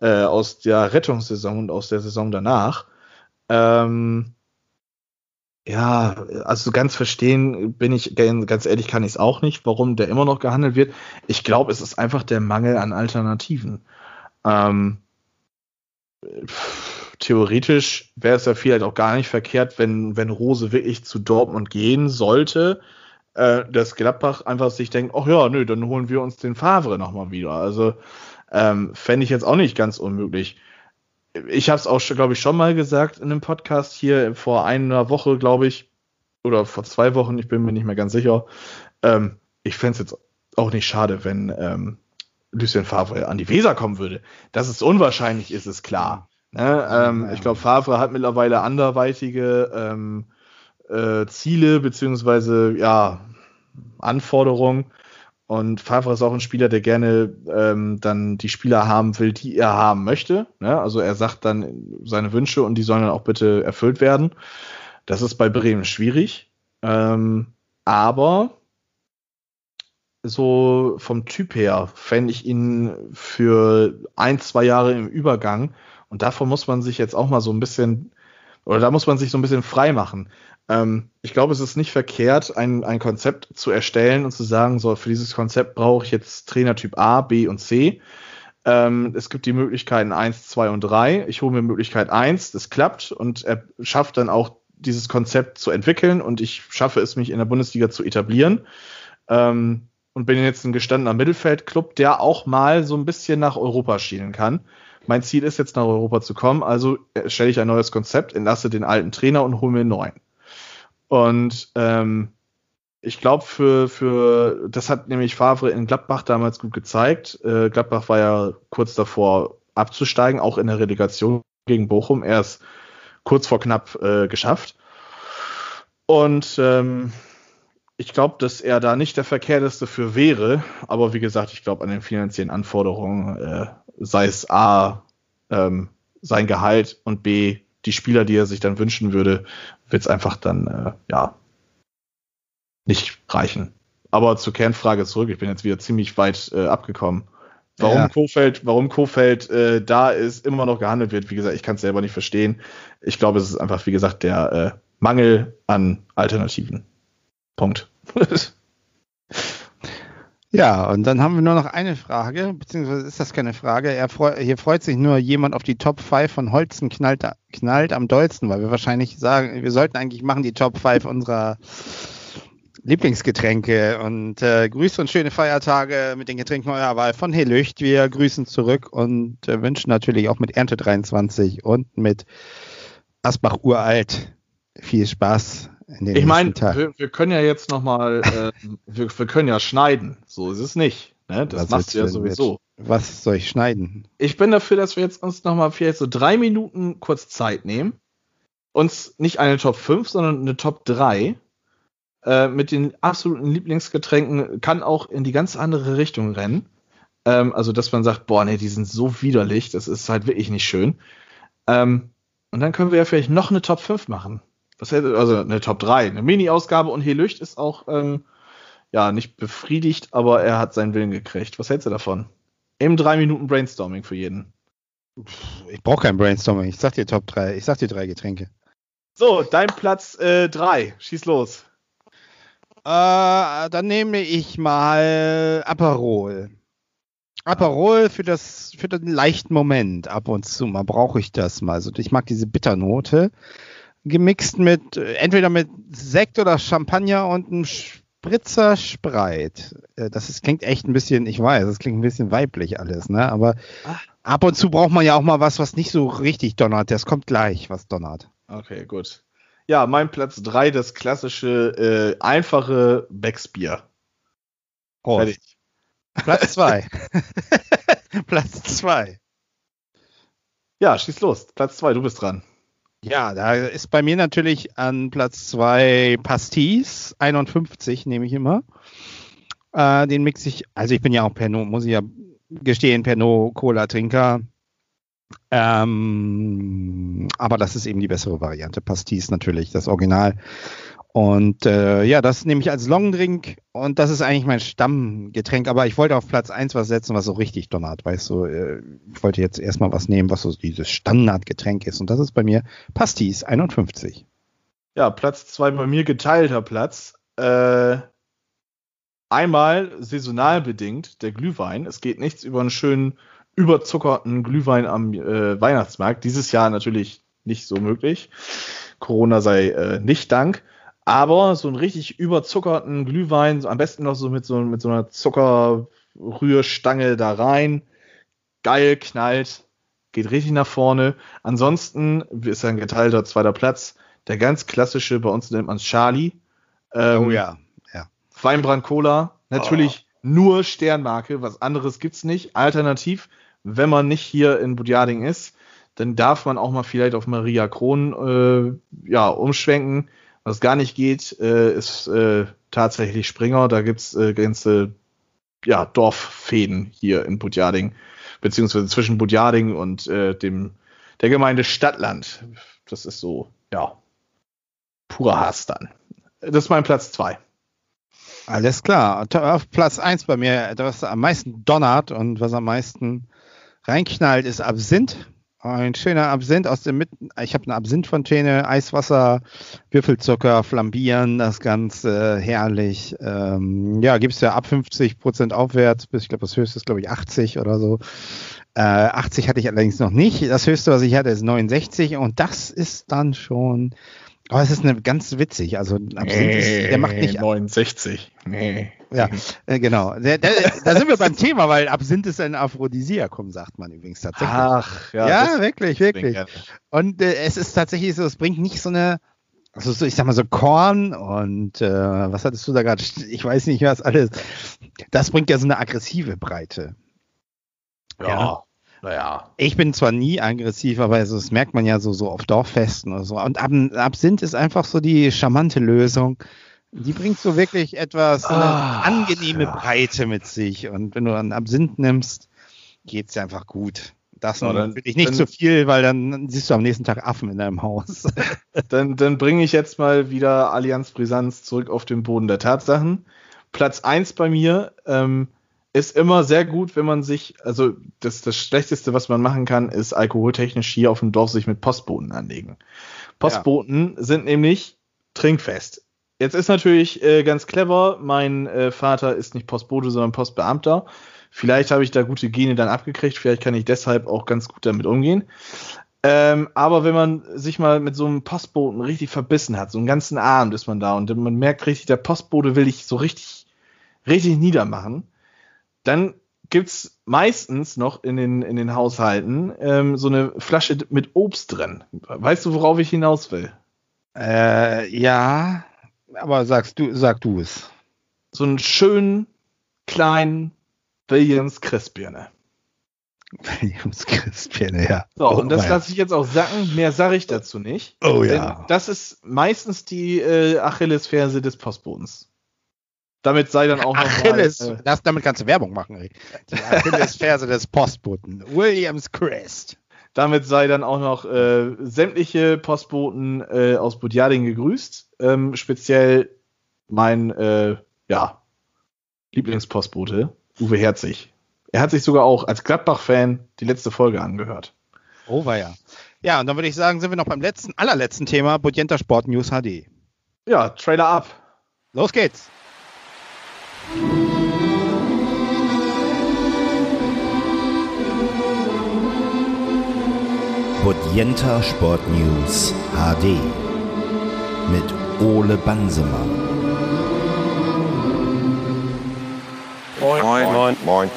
äh, aus der Rettungssaison und aus der Saison danach. Ähm, ja, also ganz verstehen bin ich, ganz ehrlich kann ich es auch nicht, warum der immer noch gehandelt wird. Ich glaube, es ist einfach der Mangel an Alternativen. Ähm, theoretisch wäre es ja vielleicht auch gar nicht verkehrt, wenn, wenn Rose wirklich zu Dortmund gehen sollte, äh, dass Gladbach einfach sich denkt, ach ja, nö, dann holen wir uns den Favre nochmal wieder. Also ähm, Fände ich jetzt auch nicht ganz unmöglich. Ich habe es auch, glaube ich, schon mal gesagt in einem Podcast hier vor einer Woche, glaube ich, oder vor zwei Wochen, ich bin mir nicht mehr ganz sicher. Ähm, ich fände es jetzt auch nicht schade, wenn ähm, Lucien Favre an die Weser kommen würde. Dass es unwahrscheinlich ist, ist klar. Ne? Ähm, ich glaube, Favre hat mittlerweile anderweitige ähm, äh, Ziele beziehungsweise ja Anforderungen. Und Favre ist auch ein Spieler, der gerne ähm, dann die Spieler haben will, die er haben möchte. Ne? Also er sagt dann seine Wünsche und die sollen dann auch bitte erfüllt werden. Das ist bei Bremen schwierig. Ähm, aber so vom Typ her fände ich ihn für ein, zwei Jahre im Übergang. Und davon muss man sich jetzt auch mal so ein bisschen, oder da muss man sich so ein bisschen frei machen. Ähm, ich glaube, es ist nicht verkehrt, ein, ein Konzept zu erstellen und zu sagen, so, für dieses Konzept brauche ich jetzt Trainertyp A, B und C. Ähm, es gibt die Möglichkeiten 1, 2 und 3. Ich hole mir Möglichkeit 1, das klappt und er schafft dann auch dieses Konzept zu entwickeln und ich schaffe es, mich in der Bundesliga zu etablieren. Ähm, und bin jetzt ein gestandener Mittelfeldclub, der auch mal so ein bisschen nach Europa schielen kann. Mein Ziel ist jetzt nach Europa zu kommen, also stelle ich ein neues Konzept, entlasse den alten Trainer und hole mir einen neuen. Und ähm, ich glaube, für, für, das hat nämlich Favre in Gladbach damals gut gezeigt. Äh, Gladbach war ja kurz davor abzusteigen, auch in der Relegation gegen Bochum. Er ist kurz vor knapp äh, geschafft. Und ähm, ich glaube, dass er da nicht der Verkehrteste für wäre. Aber wie gesagt, ich glaube an den finanziellen Anforderungen, äh, sei es A, ähm, sein Gehalt und B, die Spieler, die er sich dann wünschen würde, wird es einfach dann, äh, ja, nicht reichen. Aber zur Kernfrage zurück, ich bin jetzt wieder ziemlich weit äh, abgekommen. Warum ja. Kofeld, warum Kofeld äh, da ist, immer noch gehandelt wird, wie gesagt, ich kann es selber nicht verstehen. Ich glaube, es ist einfach, wie gesagt, der äh, Mangel an Alternativen. Punkt. ja, und dann haben wir nur noch eine Frage, beziehungsweise ist das keine Frage. Er freu, hier freut sich nur jemand auf die Top 5 von Holzen knallt, knallt am dollsten, weil wir wahrscheinlich sagen, wir sollten eigentlich machen die Top 5 unserer Lieblingsgetränke und äh, Grüße und schöne Feiertage mit den Getränken eurer Wahl von Helücht. Wir grüßen zurück und äh, wünschen natürlich auch mit Ernte 23 und mit Asbach Uralt viel Spaß. Ich meine, wir, wir, können ja jetzt noch mal, äh, wir, wir, können ja schneiden. So ist es nicht. Ne? Das was machst du ja sowieso. Mit, was soll ich schneiden? Ich bin dafür, dass wir jetzt uns noch mal vielleicht so drei Minuten kurz Zeit nehmen. Uns nicht eine Top 5, sondern eine Top 3 äh, mit den absoluten Lieblingsgetränken kann auch in die ganz andere Richtung rennen. Ähm, also, dass man sagt, boah, nee, die sind so widerlich, das ist halt wirklich nicht schön. Ähm, und dann können wir ja vielleicht noch eine Top 5 machen. Was hätte, also eine Top 3. Eine Mini-Ausgabe und Helücht ist auch, ähm, ja, nicht befriedigt, aber er hat seinen Willen gekriegt. Was hältst du davon? Eben drei Minuten Brainstorming für jeden. Ich brauche kein Brainstorming. Ich sag dir Top 3. Ich sag dir drei Getränke. So, dein Platz 3. Äh, Schieß los. Äh, dann nehme ich mal Aperol. Aperol für das für den leichten Moment ab und zu mal brauche ich das mal. Also ich mag diese Bitternote gemixt mit entweder mit Sekt oder Champagner und einem Spritzer Spreit. Äh, das ist, klingt echt ein bisschen, ich weiß, das klingt ein bisschen weiblich alles, ne? Aber Ach. ab und zu braucht man ja auch mal was, was nicht so richtig donnert. Das kommt gleich, was donnert. Okay, gut. Ja, mein Platz 3, das klassische, äh, einfache Becksbier. Fertig. Platz 2. Platz 2. Ja, schieß los. Platz 2, du bist dran. Ja, da ist bei mir natürlich an Platz 2 Pastis, 51 nehme ich immer. Äh, den mix ich, also ich bin ja auch Pernod, muss ich ja gestehen, Pernod Cola Trinker. Ähm, aber das ist eben die bessere Variante. Pastis natürlich, das Original. Und äh, ja, das nehme ich als Longdrink und das ist eigentlich mein Stammgetränk. Aber ich wollte auf Platz eins was setzen, was so richtig donnert. Weißt du, äh, ich wollte jetzt erstmal was nehmen, was so dieses Standardgetränk ist. Und das ist bei mir Pastis 51. Ja, Platz zwei bei mir geteilter Platz. Äh, einmal saisonal bedingt der Glühwein. Es geht nichts über einen schönen überzuckerten Glühwein am äh, Weihnachtsmarkt. Dieses Jahr natürlich nicht so möglich. Corona sei äh, nicht Dank. Aber so einen richtig überzuckerten Glühwein, am besten noch so mit so, mit so einer Zuckerrührstange da rein. Geil, knallt, geht richtig nach vorne. Ansonsten ist ein geteilter zweiter Platz. Der ganz klassische, bei uns nennt man es Charlie. Ähm, oh ja, ja. Weinbrand Cola. Natürlich oh. nur Sternmarke, was anderes gibt's nicht. Alternativ wenn man nicht hier in Budjading ist, dann darf man auch mal vielleicht auf Maria Kron äh, ja, umschwenken. Was gar nicht geht, äh, ist äh, tatsächlich Springer. Da gibt's äh, ganze ja, Dorffäden hier in Budjading, beziehungsweise zwischen Budjading und äh, dem der Gemeinde Stadtland. Das ist so, ja, purer Hass dann. Das ist mein Platz zwei. Alles klar. Auf Platz eins bei mir, was am meisten donnert und was am meisten reinknallt, ist Absinth. Ein schöner Absinth aus dem Mitten. Ich habe eine Absinthfontäne, Eiswasser, Würfelzucker, flambieren, das Ganze herrlich. Ähm, ja, gibt es ja ab 50 Prozent aufwärts, bis ich glaube, das höchste ist, glaube ich, 80 oder so. Äh, 80 hatte ich allerdings noch nicht. Das höchste, was ich hatte, ist 69 und das ist dann schon aber es ist eine ganz witzig. Also Absinth nee, ist, der macht nicht 69. Nee. Ja, äh, genau. Der, da sind wir beim Thema, weil Absinth ist ein Aphrodisiakum, sagt man übrigens tatsächlich. Ach, ja. Ja, wirklich, wirklich. Und äh, es ist tatsächlich so, es bringt nicht so eine, also so, ich sag mal so Korn und äh, was hattest du da gerade? Ich weiß nicht, was alles. Das bringt ja so eine aggressive Breite. ja. ja. Naja. Ich bin zwar nie aggressiv, aber also, das merkt man ja so, so auf Dorffesten oder so. Und Ab Absinth ist einfach so die charmante Lösung. Die bringt so wirklich etwas eine Ah, angenehme ja. Breite mit sich. Und wenn du einen Absinth nimmst, geht's dir einfach gut. Das Ja, nur dann- wirklich nicht zu viel, weil dann siehst du am nächsten Tag Affen in deinem Haus. Dann, dann bringe ich jetzt mal wieder Allianz Brisanz zurück auf den Boden der Tatsachen. Platz 1 bei mir ähm, ist immer sehr gut, wenn man sich, also das, das Schlechteste, was man machen kann, ist alkoholtechnisch hier auf dem Dorf sich mit Postboten anlegen. Postboten sind nämlich trinkfest. Jetzt ist natürlich äh, ganz clever, mein äh, Vater ist nicht Postbote, sondern Postbeamter. Vielleicht habe ich da gute Gene dann abgekriegt, vielleicht kann ich deshalb auch ganz gut damit umgehen. Ähm, aber wenn man sich mal mit so einem Postboten richtig verbissen hat, so einen ganzen Abend ist man da und man merkt richtig, der Postbote will dich so richtig, richtig niedermachen, dann gibt's meistens noch in den, in den Haushalten ähm, so eine Flasche mit Obst drin. Weißt du, worauf ich hinaus will? äh, ja, aber sagst du, sag du es. So einen schönen, kleinen Williams Christbirne. Williams Christbierne, ja. So, und das lasse ich jetzt auch sacken. Mehr sage ich dazu nicht. Oh ja. das ist meistens die äh, Achillesferse des Postbodens. Damit sei dann auch noch Achilles, Mal, äh, das, damit kannst du Werbung machen, ey. Die Achillesferse des Postboten. Williams Crest. Damit sei dann auch noch äh, sämtliche Postboten äh, aus Budjading gegrüßt. Ähm, speziell mein äh, ja, Lieblingspostbote, Uwe Herzig. Er hat sich sogar auch als Gladbach-Fan die letzte Folge angehört. Oh, war ja. Ja, und dann würde ich sagen, sind wir noch beim letzten, allerletzten Thema, Bodienta Sport News HD. Ja, Trailer ab. Los geht's. Bodienta Sport News HD mit Ole Bansemann. Moin. Moin. Moin.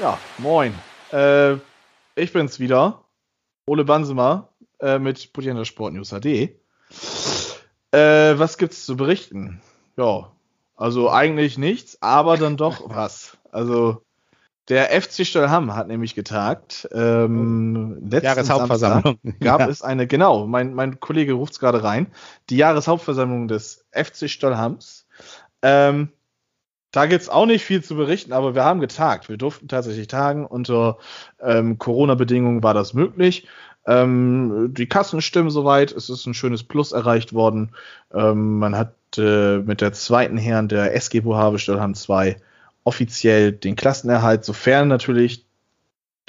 Ja, moin. Äh, ich bin's wieder. Ole Bansemer äh, mit Budjender Sport News HD. Äh, was gibt's zu berichten? Ja, also eigentlich nichts, aber dann doch was. Also der FC Stollham hat nämlich getagt. Ähm, letzten Jahreshauptversammlung. Samstag gab Ja. es eine, genau, mein, mein Kollege ruft's gerade rein, die Jahreshauptversammlung des FC Stollhams. Ähm, da gibt's auch nicht viel zu berichten, aber wir haben getagt. Wir durften tatsächlich tagen. Unter ähm, Corona-Bedingungen war das möglich. Ähm, die Kassen stimmen soweit. Es ist ein schönes Plus erreicht worden. Ähm, man hat äh, mit der zweiten Herren der SG Bohave Stollham 2 offiziell den Klassenerhalt, sofern natürlich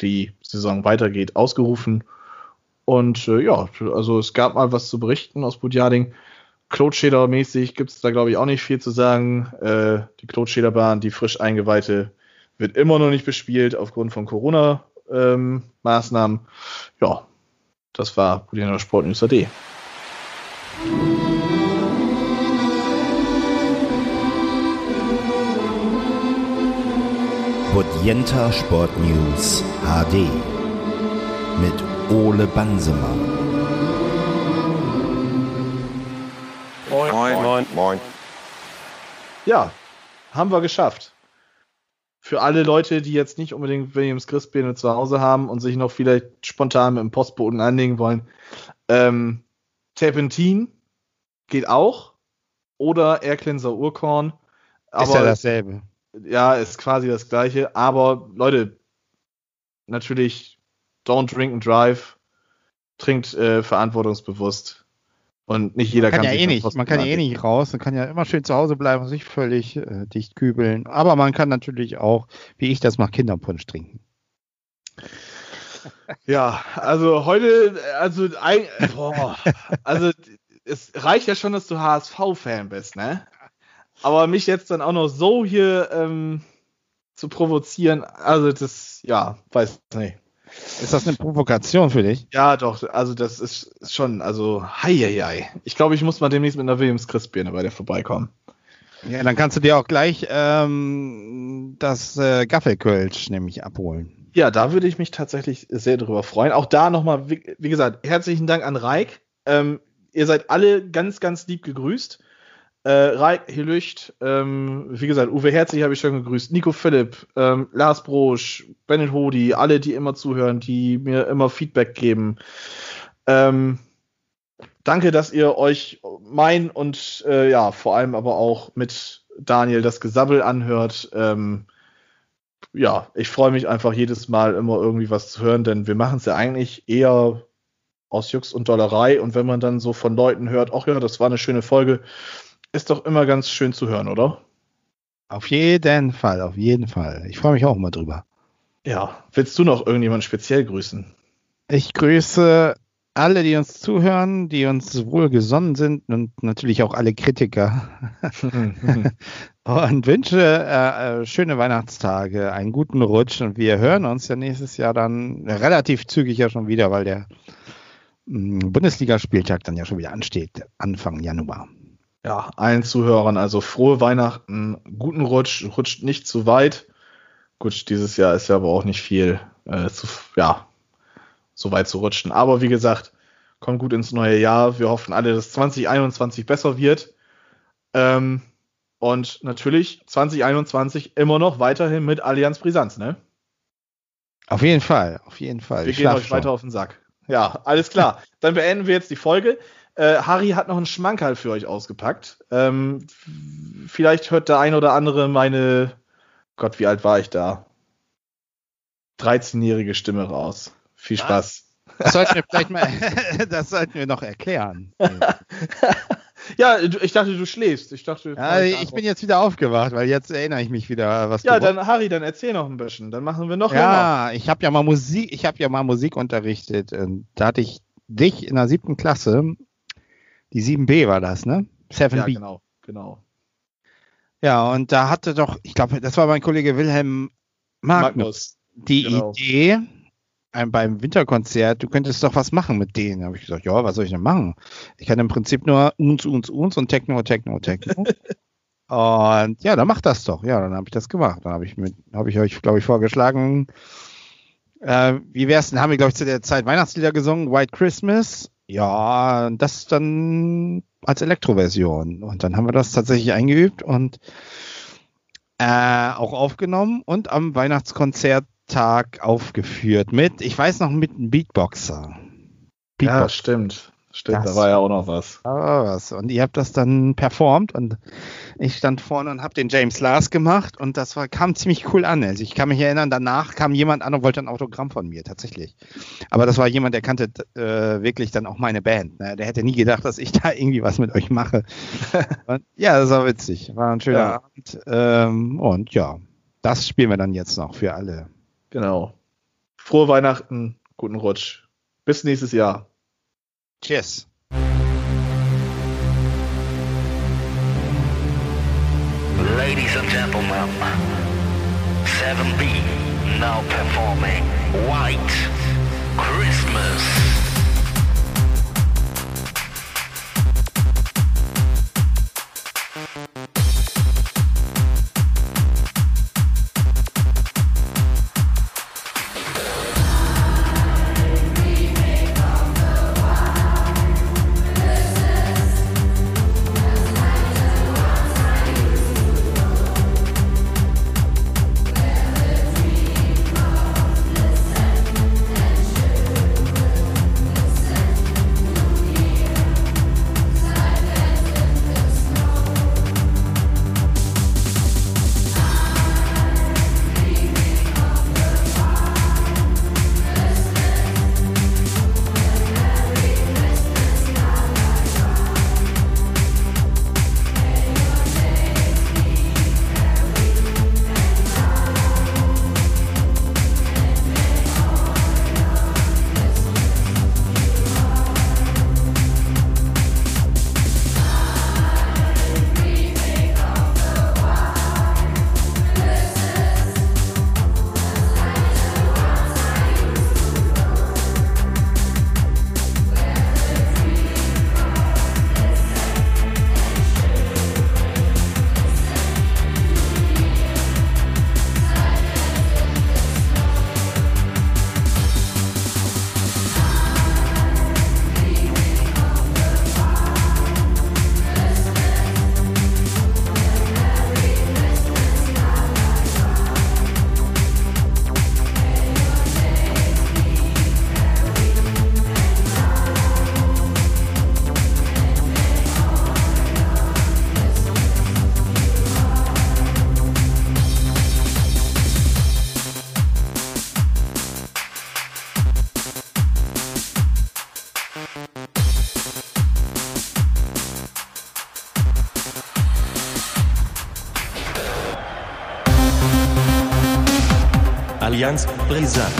die Saison weitergeht, ausgerufen. Und äh, ja, also es gab mal was zu berichten aus Budjading. Klotscheder-mäßig gibt es da, glaube ich, auch nicht viel zu sagen. Äh, die Klotschederbahn, die frisch eingeweihte, wird immer noch nicht bespielt aufgrund von Corona-Maßnahmen. ja, das war Budjading Sport News AD. Bodienta Sport News HD mit Ole Bansemann. Moin. Moin. Moin. Ja, haben wir geschafft. Für alle Leute, die jetzt nicht unbedingt Williams Christbeene zu Hause haben und sich noch vielleicht spontan mit dem Postboten anlegen wollen, ähm, Terpentin geht auch oder Aircleanser Urkorn. Aber ist ja dasselbe. Ja, ist quasi das gleiche. Aber Leute, natürlich, don't drink and drive. Trinkt äh, verantwortungsbewusst. Und nicht jeder Man kann ja sich eh nicht, man kann ja eh nicht raus, man kann ja immer schön zu Hause bleiben und sich völlig äh, dicht kübeln. Aber man kann natürlich auch, wie ich das mache, Kinderpunsch trinken. Ja, also heute, also, ein, boah, also es reicht ja schon, dass du HSV-Fan bist, ne? Aber mich jetzt dann auch noch so hier ähm, zu provozieren, also das, ja, weiß nicht. Ist das eine Provokation für dich? Ja, doch, also das ist schon, also, hei, hei, hei. Ich glaube, ich muss mal demnächst mit einer Williams Christbirne bei dir vorbeikommen. Ja, dann kannst du dir auch gleich ähm, das äh, Gaffelkölsch nämlich abholen. Ja, da würde ich mich tatsächlich sehr drüber freuen. Auch da nochmal, wie, wie gesagt, herzlichen Dank an Reik. Ähm, ihr seid alle ganz, ganz lieb gegrüßt. Äh, Reik, Helücht, ähm, wie gesagt, Uwe Herzig habe ich schon gegrüßt, Nico Philipp, ähm, Lars Brosch, Bennett Hodi, alle, die immer zuhören, die mir immer Feedback geben. Ähm, danke, dass ihr euch mein und äh, ja, vor allem aber auch mit Daniel das Gesabbel anhört. Ähm, ja, ich freue mich einfach jedes Mal immer irgendwie was zu hören, denn wir machen es ja eigentlich eher aus Jux und Dollerei. Und wenn man dann so von Leuten hört, ach ja, das war eine schöne Folge, ist doch immer ganz schön zu hören, oder? Auf jeden Fall, auf jeden Fall. Ich freue mich auch immer drüber. Ja, willst du noch irgendjemand speziell grüßen? Ich grüße alle, die uns zuhören, die uns wohlgesonnen sind und natürlich auch alle Kritiker. und wünsche äh, äh, schöne Weihnachtstage, einen guten Rutsch und wir hören uns ja nächstes Jahr dann relativ zügig ja schon wieder, weil der mm, Bundesligaspieltag dann ja schon wieder ansteht, Anfang Januar. Ja, allen Zuhörern also frohe Weihnachten, guten Rutsch, rutscht nicht zu weit. Gut, dieses Jahr ist ja aber auch nicht viel äh, zu, ja, so weit zu rutschen. Aber wie gesagt, kommt gut ins neue Jahr. Wir hoffen alle, dass 2021 besser wird. Ähm, und natürlich 2021 immer noch weiterhin mit Allianz Brisanz, ne? Auf jeden Fall, auf jeden Fall. Wir ich gehen euch schon. weiter auf den Sack. Ja, alles klar. Dann beenden wir jetzt die Folge. Äh, Harry hat noch einen Schmankerl für euch ausgepackt. Ähm, vielleicht hört der ein oder andere meine, Gott, wie alt war ich da? 13-jährige Stimme raus. Viel Spaß. Das sollten wir vielleicht mal, das sollten wir noch erklären. ja, ich dachte, du schläfst. Ich dachte, ja, ich bin jetzt wieder aufgewacht, weil jetzt erinnere ich mich wieder, was Ja, dann Harry, dann erzähl noch ein bisschen. Dann machen wir noch Ja, länger. ich habe ja mal Musik, ich habe ja mal Musik unterrichtet. Da hatte ich dich in der siebten Klasse. Die 7b war das, ne? 7b. Ja, genau, genau. Ja, und da hatte doch, ich glaube, das war mein Kollege Wilhelm Magnus, Magnus. die genau. Idee, ein, beim Winterkonzert, du könntest doch was machen mit denen. Da habe ich gesagt, ja, was soll ich denn machen? Ich kann im Prinzip nur uns, uns, uns und Techno, Techno, Techno. und ja, dann mach das doch. Ja, dann habe ich das gemacht. Dann habe ich mit, habe ich euch, glaube ich, vorgeschlagen, äh, wie wär's denn, haben wir, glaube ich, zu der Zeit Weihnachtslieder gesungen, White Christmas. Ja, das dann als Elektroversion. Und dann haben wir das tatsächlich eingeübt und äh, auch aufgenommen und am Weihnachtskonzert Tag aufgeführt mit, ich weiß noch, mit einem Beatboxer. Beatboxer. Ja, stimmt. Stimmt, das da war ja auch noch was. War was. Und ihr habt das dann performt und ich stand vorne und habe den James Lars gemacht und das war, kam ziemlich cool an. Also ich kann mich erinnern, danach kam jemand an und wollte ein Autogramm von mir, tatsächlich. Aber das war jemand, der kannte äh, wirklich dann auch meine Band. Ne? Der hätte nie gedacht, dass ich da irgendwie was mit euch mache. und, ja, das war witzig. War ein schöner ja. Abend. Ähm, und ja, das spielen wir dann jetzt noch für alle. Genau. Frohe Weihnachten, guten Rutsch. Bis nächstes Jahr. Cheers. Ladies and gentlemen, 7B now performing White Christmas. Allianz